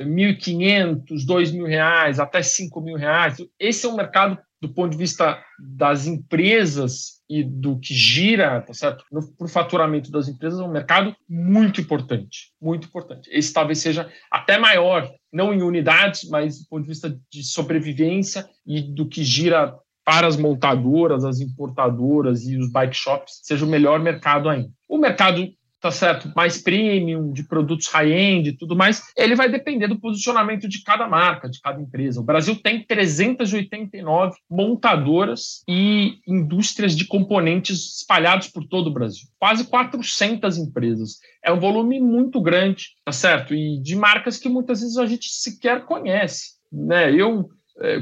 2.500, 2.000 reais até 5.000 reais. Esse é um mercado do ponto de vista das empresas e do que gira, tá certo? No, pro faturamento das empresas, é um mercado muito importante, muito importante. Esse talvez seja até maior, não em unidades, mas do ponto de vista de sobrevivência e do que gira para as montadoras, as importadoras e os bike shops, seja o melhor mercado ainda. O mercado tá certo, mais premium, de produtos high-end e tudo mais, ele vai depender do posicionamento de cada marca, de cada empresa. O Brasil tem 389 montadoras e indústrias de componentes espalhados por todo o Brasil. Quase 400 empresas. É um volume muito grande, tá certo? E de marcas que muitas vezes a gente sequer conhece. Né? Eu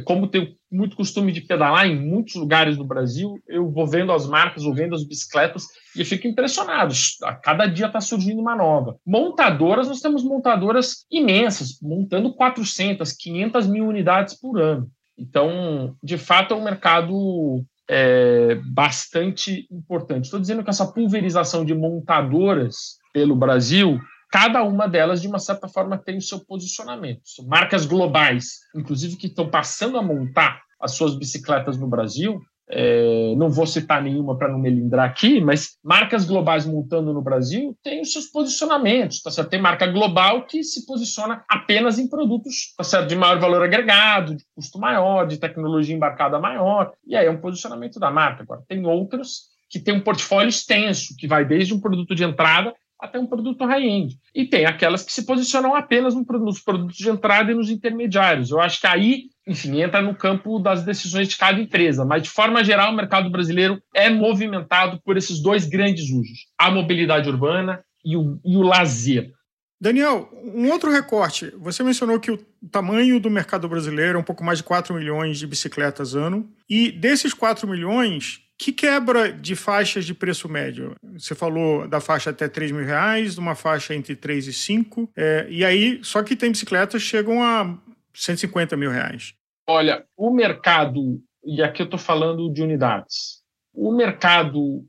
como tenho muito costume de pedalar em muitos lugares do Brasil, eu vou vendo as marcas, vou vendo as bicicletas e fico impressionado. A cada dia está surgindo uma nova. Montadoras, nós temos montadoras imensas, montando 400, 500 mil unidades por ano. Então, de fato, é um mercado é, bastante importante. Estou dizendo que essa pulverização de montadoras pelo Brasil cada uma delas, de uma certa forma, tem o seu posicionamento. São marcas globais, inclusive que estão passando a montar as suas bicicletas no Brasil. É, não vou citar nenhuma para não melindrar aqui, mas marcas globais montando no Brasil têm os seus posicionamentos. Tá certo? Tem marca global que se posiciona apenas em produtos tá certo? de maior valor agregado, de custo maior, de tecnologia embarcada maior, e aí é um posicionamento da marca. Agora, tem outras que têm um portfólio extenso, que vai desde um produto de entrada até um produto high-end. E tem aquelas que se posicionam apenas nos produtos de entrada e nos intermediários. Eu acho que aí, enfim, entra no campo das decisões de cada empresa. Mas, de forma geral, o mercado brasileiro é movimentado por esses dois grandes usos: a mobilidade urbana e o, e o lazer. Daniel, um outro recorte. Você mencionou que o tamanho do mercado brasileiro é um pouco mais de 4 milhões de bicicletas ano. E desses 4 milhões, que quebra de faixas de preço médio? Você falou da faixa até 3 mil reais, de uma faixa entre 3 e 5. É, e aí, só que tem bicicletas chegam a 150 mil reais. Olha, o mercado, e aqui eu estou falando de unidades, o mercado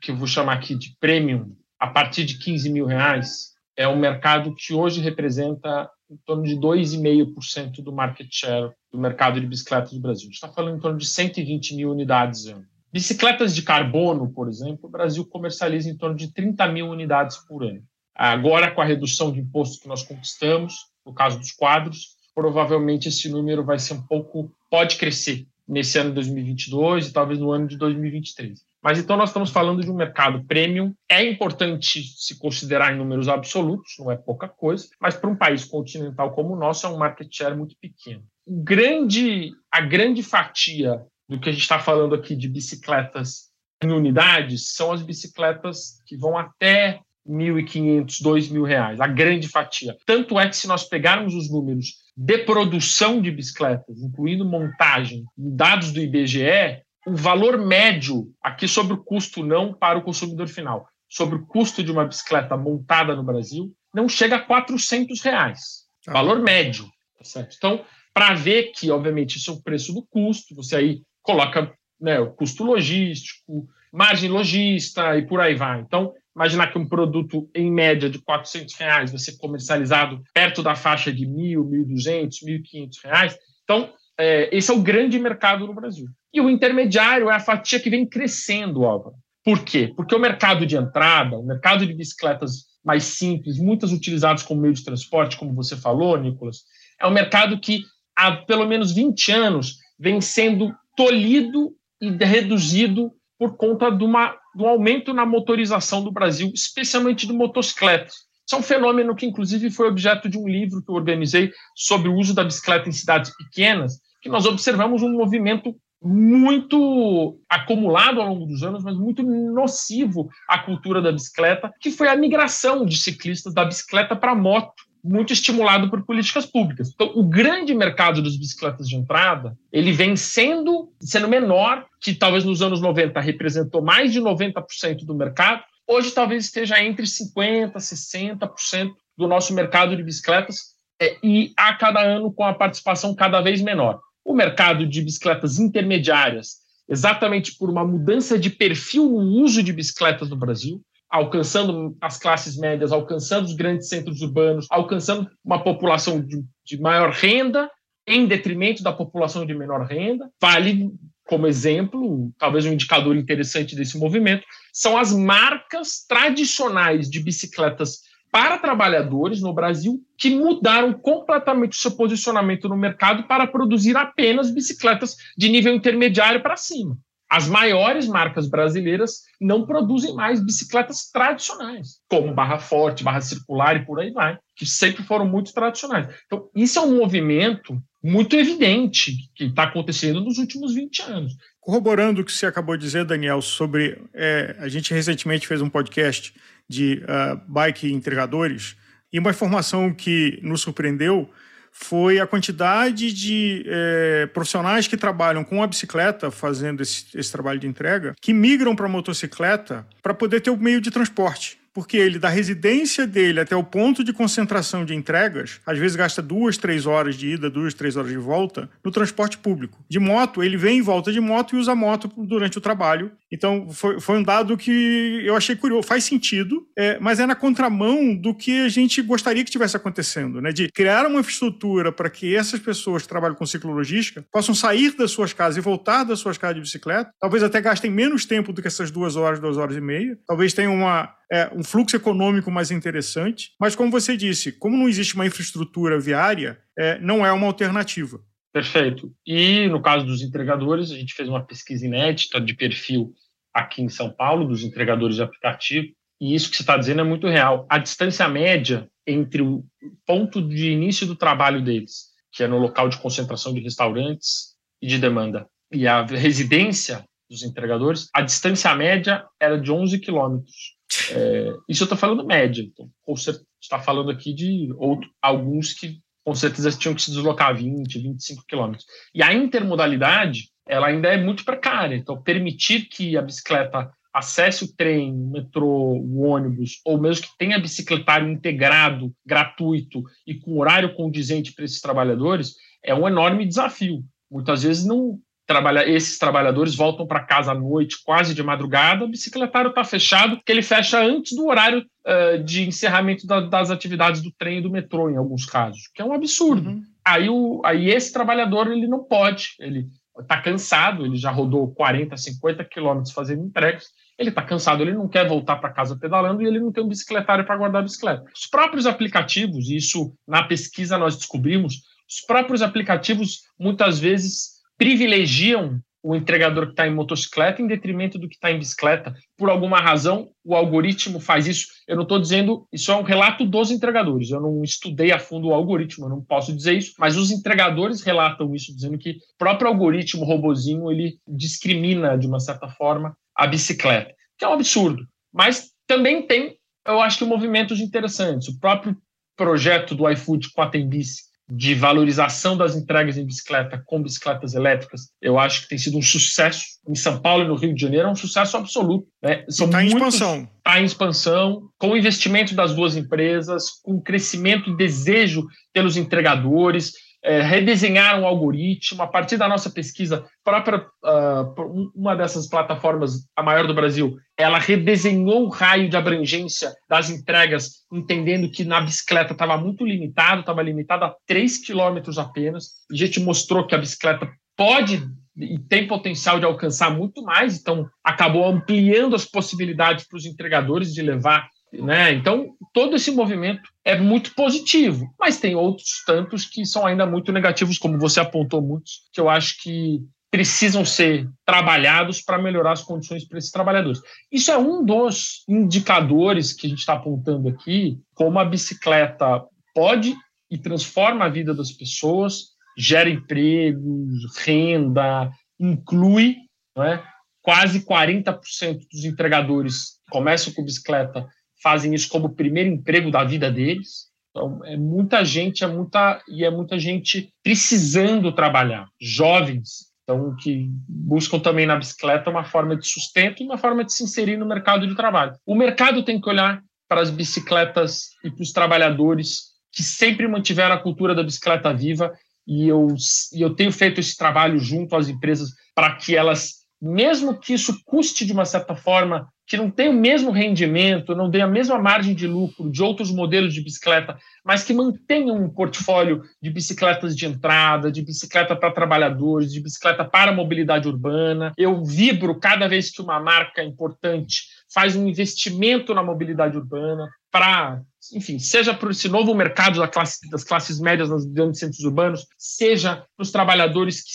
que eu vou chamar aqui de premium, a partir de 15 mil reais, é um mercado que hoje representa em torno de 2,5% do market share do mercado de bicicletas do Brasil. A gente está falando em torno de 120 mil unidades ano. Bicicletas de carbono, por exemplo, o Brasil comercializa em torno de 30 mil unidades por ano. Agora, com a redução de imposto que nós conquistamos, no caso dos quadros, provavelmente esse número vai ser um pouco, pode crescer nesse ano de 2022 e talvez no ano de 2023. Mas então nós estamos falando de um mercado premium. É importante se considerar em números absolutos, não é pouca coisa, mas para um país continental como o nosso é um market share muito pequeno. O grande, a grande fatia do que a gente está falando aqui de bicicletas em unidades são as bicicletas que vão até 1.500, 2.000 reais, a grande fatia. Tanto é que se nós pegarmos os números de produção de bicicletas, incluindo montagem, dados do IBGE, o valor médio, aqui sobre o custo não para o consumidor final, sobre o custo de uma bicicleta montada no Brasil, não chega a 400 reais. Ah. Valor médio. Tá certo? Então, para ver que, obviamente, isso é o preço do custo, você aí coloca né, o custo logístico, margem logista e por aí vai. Então, imaginar que um produto em média de 400 reais vai ser comercializado perto da faixa de mil, 1.200, 1.500 reais. Então, é, esse é o grande mercado no Brasil. E o intermediário é a fatia que vem crescendo, Álvaro. Por quê? Porque o mercado de entrada, o mercado de bicicletas mais simples, muitas utilizadas como meio de transporte, como você falou, Nicolas, é um mercado que há pelo menos 20 anos vem sendo tolhido e reduzido por conta de, uma, um aumento na motorização do Brasil, especialmente de motocicletas. Isso é um fenômeno que, inclusive, foi objeto de um livro que eu organizei sobre o uso da bicicleta em cidades pequenas, que nós observamos um movimento muito acumulado ao longo dos anos, mas muito nocivo à cultura da bicicleta, que foi a migração de ciclistas da bicicleta para a moto, muito estimulado por políticas públicas. Então, o grande mercado das bicicletas de entrada, ele vem sendo, sendo menor, que talvez nos anos 90 representou mais de 90% do mercado, hoje talvez esteja entre 50% 60% do nosso mercado de bicicletas, é, e a cada ano com a participação cada vez menor o mercado de bicicletas intermediárias, exatamente por uma mudança de perfil no uso de bicicletas no Brasil, alcançando as classes médias, alcançando os grandes centros urbanos, alcançando uma população de, de maior renda, em detrimento da população de menor renda. Vale como exemplo, talvez um indicador interessante desse movimento, são as marcas tradicionais de bicicletas para trabalhadores no Brasil que mudaram completamente o seu posicionamento no mercado para produzir apenas bicicletas de nível intermediário para cima. As maiores marcas brasileiras não produzem mais bicicletas tradicionais, como Barra Forte, Barra Circular e por aí vai, que sempre foram muito tradicionais. Então, isso é um movimento muito evidente que está acontecendo nos últimos 20 anos. Corroborando o que você acabou de dizer, Daniel, sobre. É, a gente recentemente fez um podcast de uh, bike entregadores, e uma informação que nos surpreendeu foi a quantidade de é, profissionais que trabalham com a bicicleta, fazendo esse, esse trabalho de entrega, que migram para a motocicleta para poder ter o meio de transporte porque ele, da residência dele até o ponto de concentração de entregas, às vezes gasta duas, três horas de ida, duas, três horas de volta no transporte público. De moto, ele vem e volta de moto e usa moto durante o trabalho. Então, foi, foi um dado que eu achei curioso. Faz sentido, é, mas é na contramão do que a gente gostaria que tivesse acontecendo, né? De criar uma infraestrutura para que essas pessoas que trabalham com ciclologística possam sair das suas casas e voltar das suas casas de bicicleta. Talvez até gastem menos tempo do que essas duas horas, duas horas e meia. Talvez tenham uma é, fluxo econômico mais interessante. Mas, como você disse, como não existe uma infraestrutura viária, é, não é uma alternativa. Perfeito. E no caso dos entregadores, a gente fez uma pesquisa inédita de perfil aqui em São Paulo, dos entregadores de aplicativo, e isso que você está dizendo é muito real. A distância média entre o ponto de início do trabalho deles, que é no local de concentração de restaurantes e de demanda, e a residência dos entregadores, a distância média era de 11 quilômetros. É, isso eu estou falando média. Então, você está falando aqui de outro, alguns que com certeza tinham que se deslocar 20, 25 quilômetros. E a intermodalidade, ela ainda é muito precária. Então, permitir que a bicicleta acesse o trem, o metrô, o ônibus, ou mesmo que tenha bicicletário integrado, gratuito e com horário condizente para esses trabalhadores, é um enorme desafio. Muitas vezes não trabalha, esses trabalhadores voltam para casa à noite, quase de madrugada, o bicicletário está fechado, porque ele fecha antes do horário uh, de encerramento da, das atividades do trem e do metrô, em alguns casos, que é um absurdo. Uhum. Aí, o, aí esse trabalhador ele não pode, ele está cansado, ele já rodou 40, 50 quilômetros fazendo entregas, ele está cansado, ele não quer voltar para casa pedalando e ele não tem um bicicletário para guardar a bicicleta. Os próprios aplicativos, isso na pesquisa nós descobrimos, os próprios aplicativos muitas vezes privilegiam o entregador que está em motocicleta em detrimento do que está em bicicleta. Por alguma razão, o algoritmo faz isso. Eu não estou dizendo, isso é um relato dos entregadores. Eu não estudei a fundo o algoritmo, eu não posso dizer isso, mas os entregadores relatam isso, dizendo que o próprio algoritmo robozinho ele discrimina de uma certa forma a bicicleta, que é um absurdo. Mas também tem, eu acho que movimentos interessantes. O próprio projeto do iFood com a Tembice de valorização das entregas em bicicleta com bicicletas elétricas, eu acho que tem sido um sucesso. Em São Paulo e no Rio de Janeiro é um sucesso absoluto. Né? Está em expansão. Está em expansão, com o investimento das duas empresas, com o crescimento e desejo pelos entregadores, é, redesenhar um algoritmo a partir da nossa pesquisa própria uh, uma dessas plataformas a maior do Brasil ela redesenhou o raio de abrangência das entregas entendendo que na bicicleta estava muito limitado estava limitado a 3 quilômetros apenas. A gente mostrou que a bicicleta pode e tem potencial de alcançar muito mais então acabou ampliando as possibilidades para os entregadores de levar né? Então, todo esse movimento é muito positivo, mas tem outros tantos que são ainda muito negativos, como você apontou muitos, que eu acho que precisam ser trabalhados para melhorar as condições para esses trabalhadores. Isso é um dos indicadores que a gente está apontando aqui, como a bicicleta pode e transforma a vida das pessoas, gera empregos, renda, inclui, é? quase 40% dos entregadores começam com bicicleta, fazem isso como primeiro emprego da vida deles. Então, é muita gente, é muita e é muita gente precisando trabalhar, jovens, então que buscam também na bicicleta uma forma de sustento e uma forma de se inserir no mercado de trabalho. O mercado tem que olhar para as bicicletas e para os trabalhadores que sempre mantiveram a cultura da bicicleta viva e eu, e eu tenho feito esse trabalho junto às empresas para que elas, mesmo que isso custe de uma certa forma que não tem o mesmo rendimento, não dê a mesma margem de lucro de outros modelos de bicicleta, mas que mantenham um portfólio de bicicletas de entrada, de bicicleta para trabalhadores, de bicicleta para mobilidade urbana. Eu vibro cada vez que uma marca importante faz um investimento na mobilidade urbana para, enfim, seja para esse novo mercado da classe, das classes médias nos grandes centros urbanos, seja para os trabalhadores que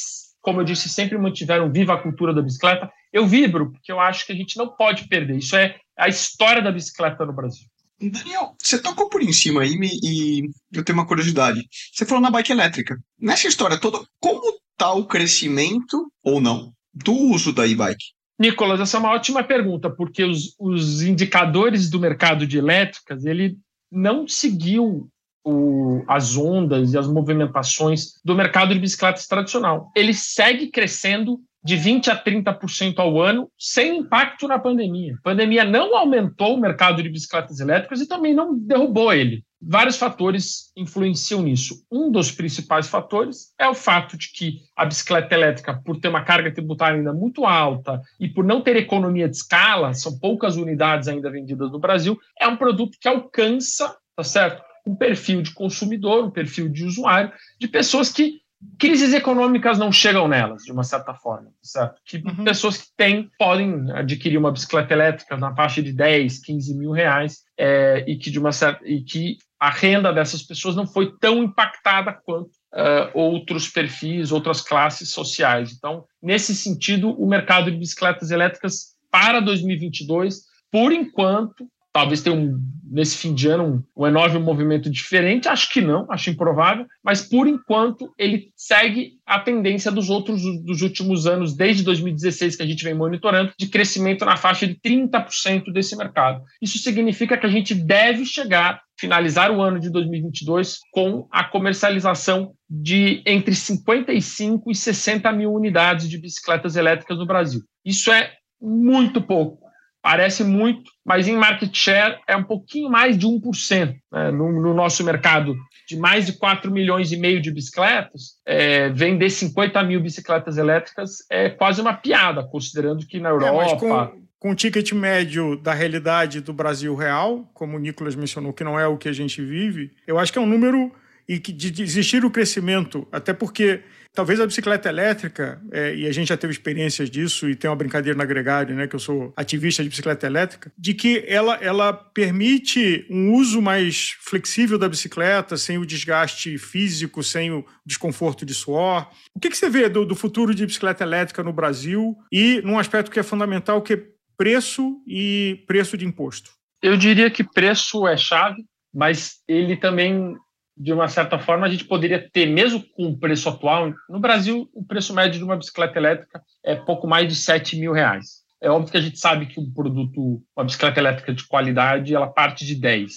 como eu disse, sempre mantiveram viva a cultura da bicicleta. Eu vibro, porque eu acho que a gente não pode perder. Isso é a história da bicicleta no Brasil. Daniel, você tocou por em cima aí e eu tenho uma curiosidade. Você falou na bike elétrica. Nessa história toda, como está o crescimento, ou não, do uso da e-bike? Nicolas, essa é uma ótima pergunta, porque os, os indicadores do mercado de elétricas, ele não seguiu o, as ondas e as movimentações do mercado de bicicletas tradicional. Ele segue crescendo de 20% a 30% ao ano, sem impacto na pandemia. A pandemia não aumentou o mercado de bicicletas elétricas e também não derrubou ele. Vários fatores influenciam nisso. Um dos principais fatores é o fato de que a bicicleta elétrica, por ter uma carga tributária ainda muito alta e por não ter economia de escala, são poucas unidades ainda vendidas no Brasil, é um produto que alcança, tá certo? Um perfil de consumidor, um perfil de usuário, de pessoas que crises econômicas não chegam nelas, de uma certa forma, certo? Que uhum. pessoas que têm podem adquirir uma bicicleta elétrica na faixa de 10, 15 mil reais é, e que de uma certa e que a renda dessas pessoas não foi tão impactada quanto uh, outros perfis, outras classes sociais. Então, nesse sentido, o mercado de bicicletas elétricas para 2022, por enquanto, talvez tenha um, nesse fim de ano um, um, enorme movimento diferente. Acho que não, acho improvável, mas por enquanto ele segue a tendência dos outros dos últimos anos, desde 2016 que a gente vem monitorando, de crescimento na faixa de 30% desse mercado. Isso significa que a gente deve chegar finalizar o ano de 2022 com a comercialização de entre 55 e 60 mil unidades de bicicletas elétricas no Brasil. Isso é muito pouco Parece muito, mas em market share é um pouquinho mais de 1%. Né? No, no nosso mercado de mais de 4 milhões e meio de bicicletas, é, vender 50 mil bicicletas elétricas é quase uma piada, considerando que na Europa. É, com, com o ticket médio da realidade do Brasil real, como o Nicolas mencionou, que não é o que a gente vive, eu acho que é um número e que de existir o crescimento, até porque talvez a bicicleta elétrica, é, e a gente já teve experiências disso, e tem uma brincadeira na Gregário, né, que eu sou ativista de bicicleta elétrica, de que ela, ela permite um uso mais flexível da bicicleta, sem o desgaste físico, sem o desconforto de suor. O que, que você vê do, do futuro de bicicleta elétrica no Brasil e num aspecto que é fundamental, que é preço e preço de imposto? Eu diria que preço é chave, mas ele também de uma certa forma, a gente poderia ter, mesmo com o preço atual, no Brasil, o preço médio de uma bicicleta elétrica é pouco mais de 7 mil reais. É óbvio que a gente sabe que um produto, uma bicicleta elétrica de qualidade, ela parte de 10.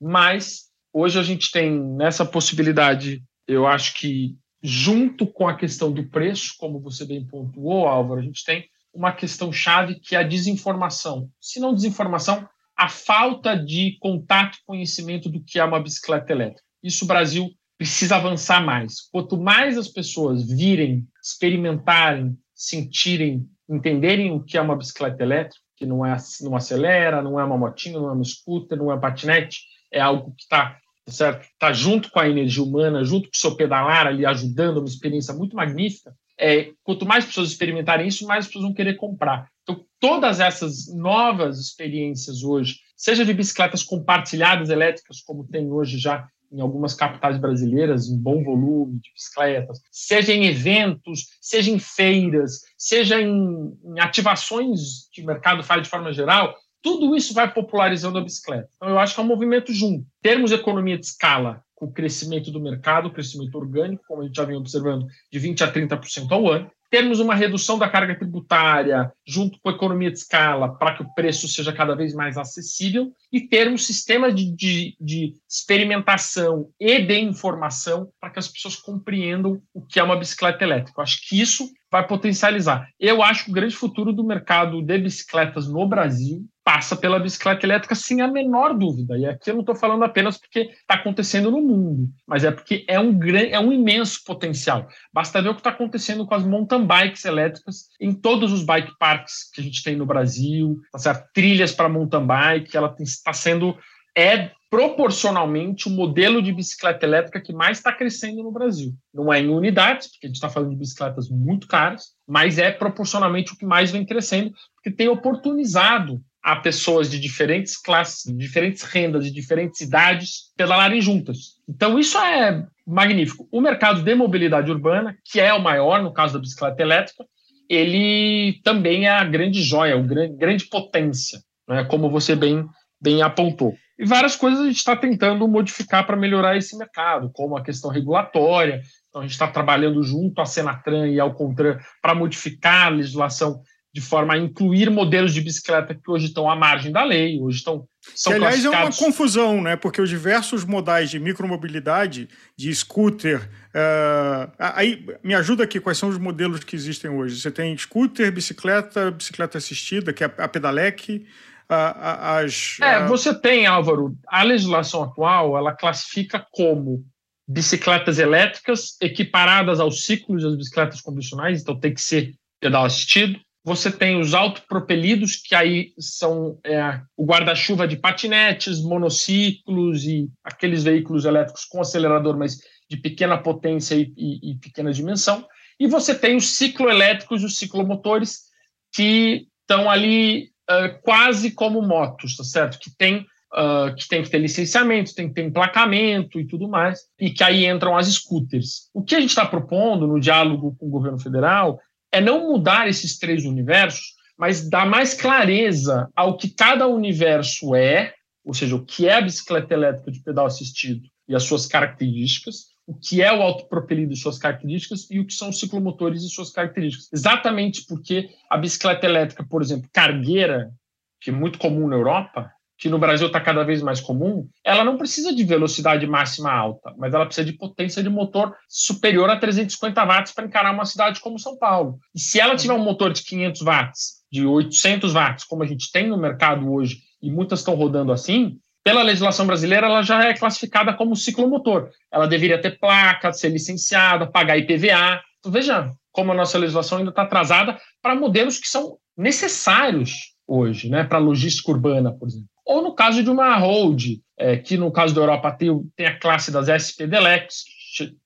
Mas hoje a gente tem nessa possibilidade, eu acho que junto com a questão do preço, como você bem pontuou, Álvaro, a gente tem uma questão chave que é a desinformação. Se não desinformação, a falta de contato conhecimento do que é uma bicicleta elétrica. Isso o Brasil precisa avançar mais. Quanto mais as pessoas virem, experimentarem, sentirem, entenderem o que é uma bicicleta elétrica, que não, é, não acelera, não é uma motinha, não é uma scooter, não é patinete, é algo que está certo? Tá junto com a energia humana, junto com o seu pedalar ali, ajudando, uma experiência muito magnífica. É, quanto mais pessoas experimentarem isso, mais pessoas vão querer comprar. Então, todas essas novas experiências hoje, seja de bicicletas compartilhadas elétricas, como tem hoje já em algumas capitais brasileiras, em bom volume de bicicletas, seja em eventos, seja em feiras, seja em, em ativações que o mercado faz de forma geral, tudo isso vai popularizando a bicicleta. Então, eu acho que é um movimento junto. Termos economia de escala com o crescimento do mercado, o crescimento orgânico, como a gente já vem observando, de 20% a 30% ao ano, termos uma redução da carga tributária junto com a economia de escala para que o preço seja cada vez mais acessível e termos sistemas de, de, de, experimentação e de informação para que as pessoas compreendam o que é uma bicicleta elétrica. Eu acho que isso vai potencializar. Eu acho que o grande futuro do mercado de bicicletas no Brasil passa pela bicicleta elétrica sem a menor dúvida. E aqui eu não estou falando apenas porque está acontecendo no mundo, mas é porque é um, grande, é um imenso potencial. Basta ver o que está acontecendo com as mountain bikes elétricas em todos os bike parks que a gente tem no Brasil, tá certo? trilhas para mountain bike, ela está sendo é proporcionalmente o modelo de bicicleta elétrica que mais está crescendo no Brasil. Não é em unidades, porque a gente está falando de bicicletas muito caras, mas é proporcionalmente o que mais vem crescendo, porque tem oportunizado a pessoas de diferentes classes, de diferentes rendas, de diferentes idades pedalarem juntas. Então, isso é magnífico. O mercado de mobilidade urbana, que é o maior no caso da bicicleta elétrica, ele também é a grande joia, a grande potência, né, como você bem, bem apontou. E várias coisas a gente está tentando modificar para melhorar esse mercado, como a questão regulatória. Então, a gente está trabalhando junto à Senatran e ao Contran para modificar a legislação de forma a incluir modelos de bicicleta que hoje estão à margem da lei, hoje estão são que, aliás, é uma confusão, né? Porque os diversos modais de micromobilidade, de scooter. Uh, aí me ajuda aqui, quais são os modelos que existem hoje? Você tem scooter, bicicleta, bicicleta assistida, que é a pedalec. As, é, você tem, Álvaro, a legislação atual ela classifica como bicicletas elétricas equiparadas aos ciclos das bicicletas convencionais, então tem que ser pedal assistido você tem os autopropelidos, que aí são é, o guarda-chuva de patinetes, monociclos e aqueles veículos elétricos com acelerador, mas de pequena potência e, e, e pequena dimensão. E você tem os cicloelétricos e os ciclomotores, que estão ali uh, quase como motos, tá certo? Que tem, uh, que tem que ter licenciamento, tem que ter emplacamento e tudo mais, e que aí entram as scooters. O que a gente está propondo no diálogo com o governo federal é não mudar esses três universos, mas dar mais clareza ao que cada universo é, ou seja, o que é a bicicleta elétrica de pedal assistido e as suas características, o que é o autopropelido e suas características e o que são os ciclomotores e suas características. Exatamente porque a bicicleta elétrica, por exemplo, cargueira, que é muito comum na Europa, que no Brasil está cada vez mais comum, ela não precisa de velocidade máxima alta, mas ela precisa de potência de motor superior a 350 watts para encarar uma cidade como São Paulo. E se ela tiver um motor de 500 watts, de 800 watts, como a gente tem no mercado hoje, e muitas estão rodando assim, pela legislação brasileira, ela já é classificada como ciclomotor. Ela deveria ter placa, ser licenciada, pagar IPVA. Então, veja como a nossa legislação ainda está atrasada para modelos que são necessários hoje, né, para logística urbana, por exemplo ou no caso de uma hold, é, que no caso da Europa tem, tem a classe das SP Delex,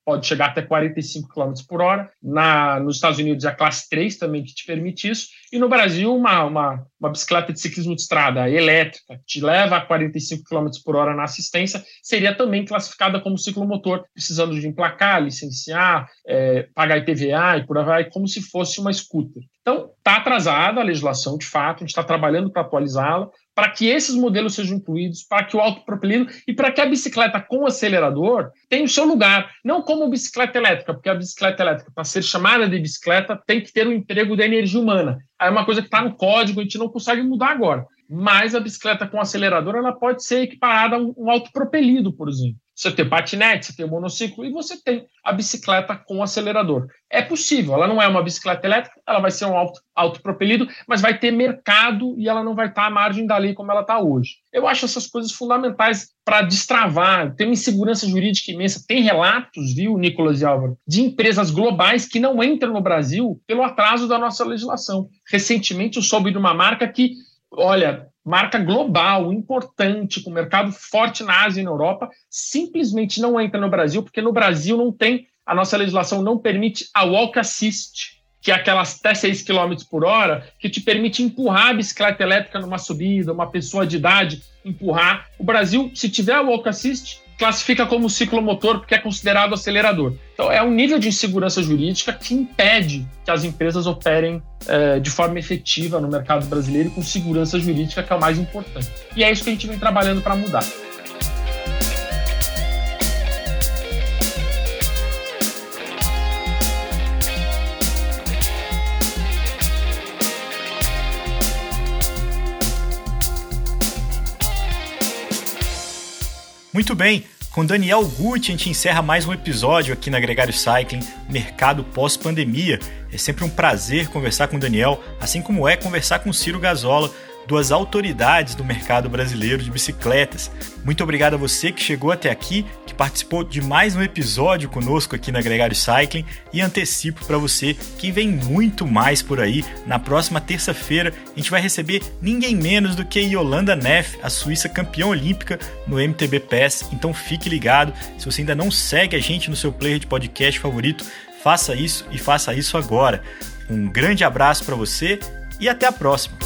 pode chegar até 45 km por hora. Na, nos Estados Unidos, a classe 3 também que te permite isso. E no Brasil, uma, uma, uma bicicleta de ciclismo de estrada elétrica, que te leva a 45 km por hora na assistência, seria também classificada como ciclomotor, precisando de emplacar, licenciar, é, pagar IPVA e por aí vai, como se fosse uma scooter. Então, está atrasada a legislação, de fato, a gente está trabalhando para atualizá-la, para que esses modelos sejam incluídos, para que o autopropelido e para que a bicicleta com acelerador tenha o seu lugar, não como bicicleta elétrica, porque a bicicleta elétrica, para ser chamada de bicicleta, tem que ter o um emprego da energia humana. É uma coisa que está no código, a gente não consegue mudar agora. Mas a bicicleta com acelerador, ela pode ser equiparada a um autopropelido, por exemplo. Você tem patinete, você tem monociclo e você tem a bicicleta com acelerador. É possível, ela não é uma bicicleta elétrica, ela vai ser um auto, autopropelido, mas vai ter mercado e ela não vai estar à margem da lei como ela está hoje. Eu acho essas coisas fundamentais para destravar. Tem uma insegurança jurídica imensa. Tem relatos, viu, Nicolas e Álvaro, de empresas globais que não entram no Brasil pelo atraso da nossa legislação. Recentemente eu soube de uma marca que, olha, marca global, importante, com mercado forte na Ásia e na Europa, simplesmente não entra no Brasil, porque no Brasil não tem, a nossa legislação não permite a walk assist, que é aquelas até 6 km por hora, que te permite empurrar a bicicleta elétrica numa subida, uma pessoa de idade empurrar. O Brasil, se tiver a walk assist, classifica como ciclomotor porque é considerado acelerador. Então, é um nível de insegurança jurídica que impede que as empresas operem é, de forma efetiva no mercado brasileiro com segurança jurídica, que é o mais importante. E é isso que a gente vem trabalhando para mudar. Muito bem, com Daniel Gucci a gente encerra mais um episódio aqui na Gregário Cycling Mercado Pós-Pandemia. É sempre um prazer conversar com o Daniel, assim como é conversar com Ciro Gazola, duas autoridades do mercado brasileiro de bicicletas. Muito obrigado a você que chegou até aqui, que participou de mais um episódio conosco aqui na Gregário Cycling e antecipo para você que vem muito mais por aí. Na próxima terça-feira a gente vai receber ninguém menos do que Yolanda Neff, a Suíça campeã olímpica no MTB PES. Então fique ligado. Se você ainda não segue a gente no seu player de podcast favorito, faça isso e faça isso agora. Um grande abraço para você e até a próxima.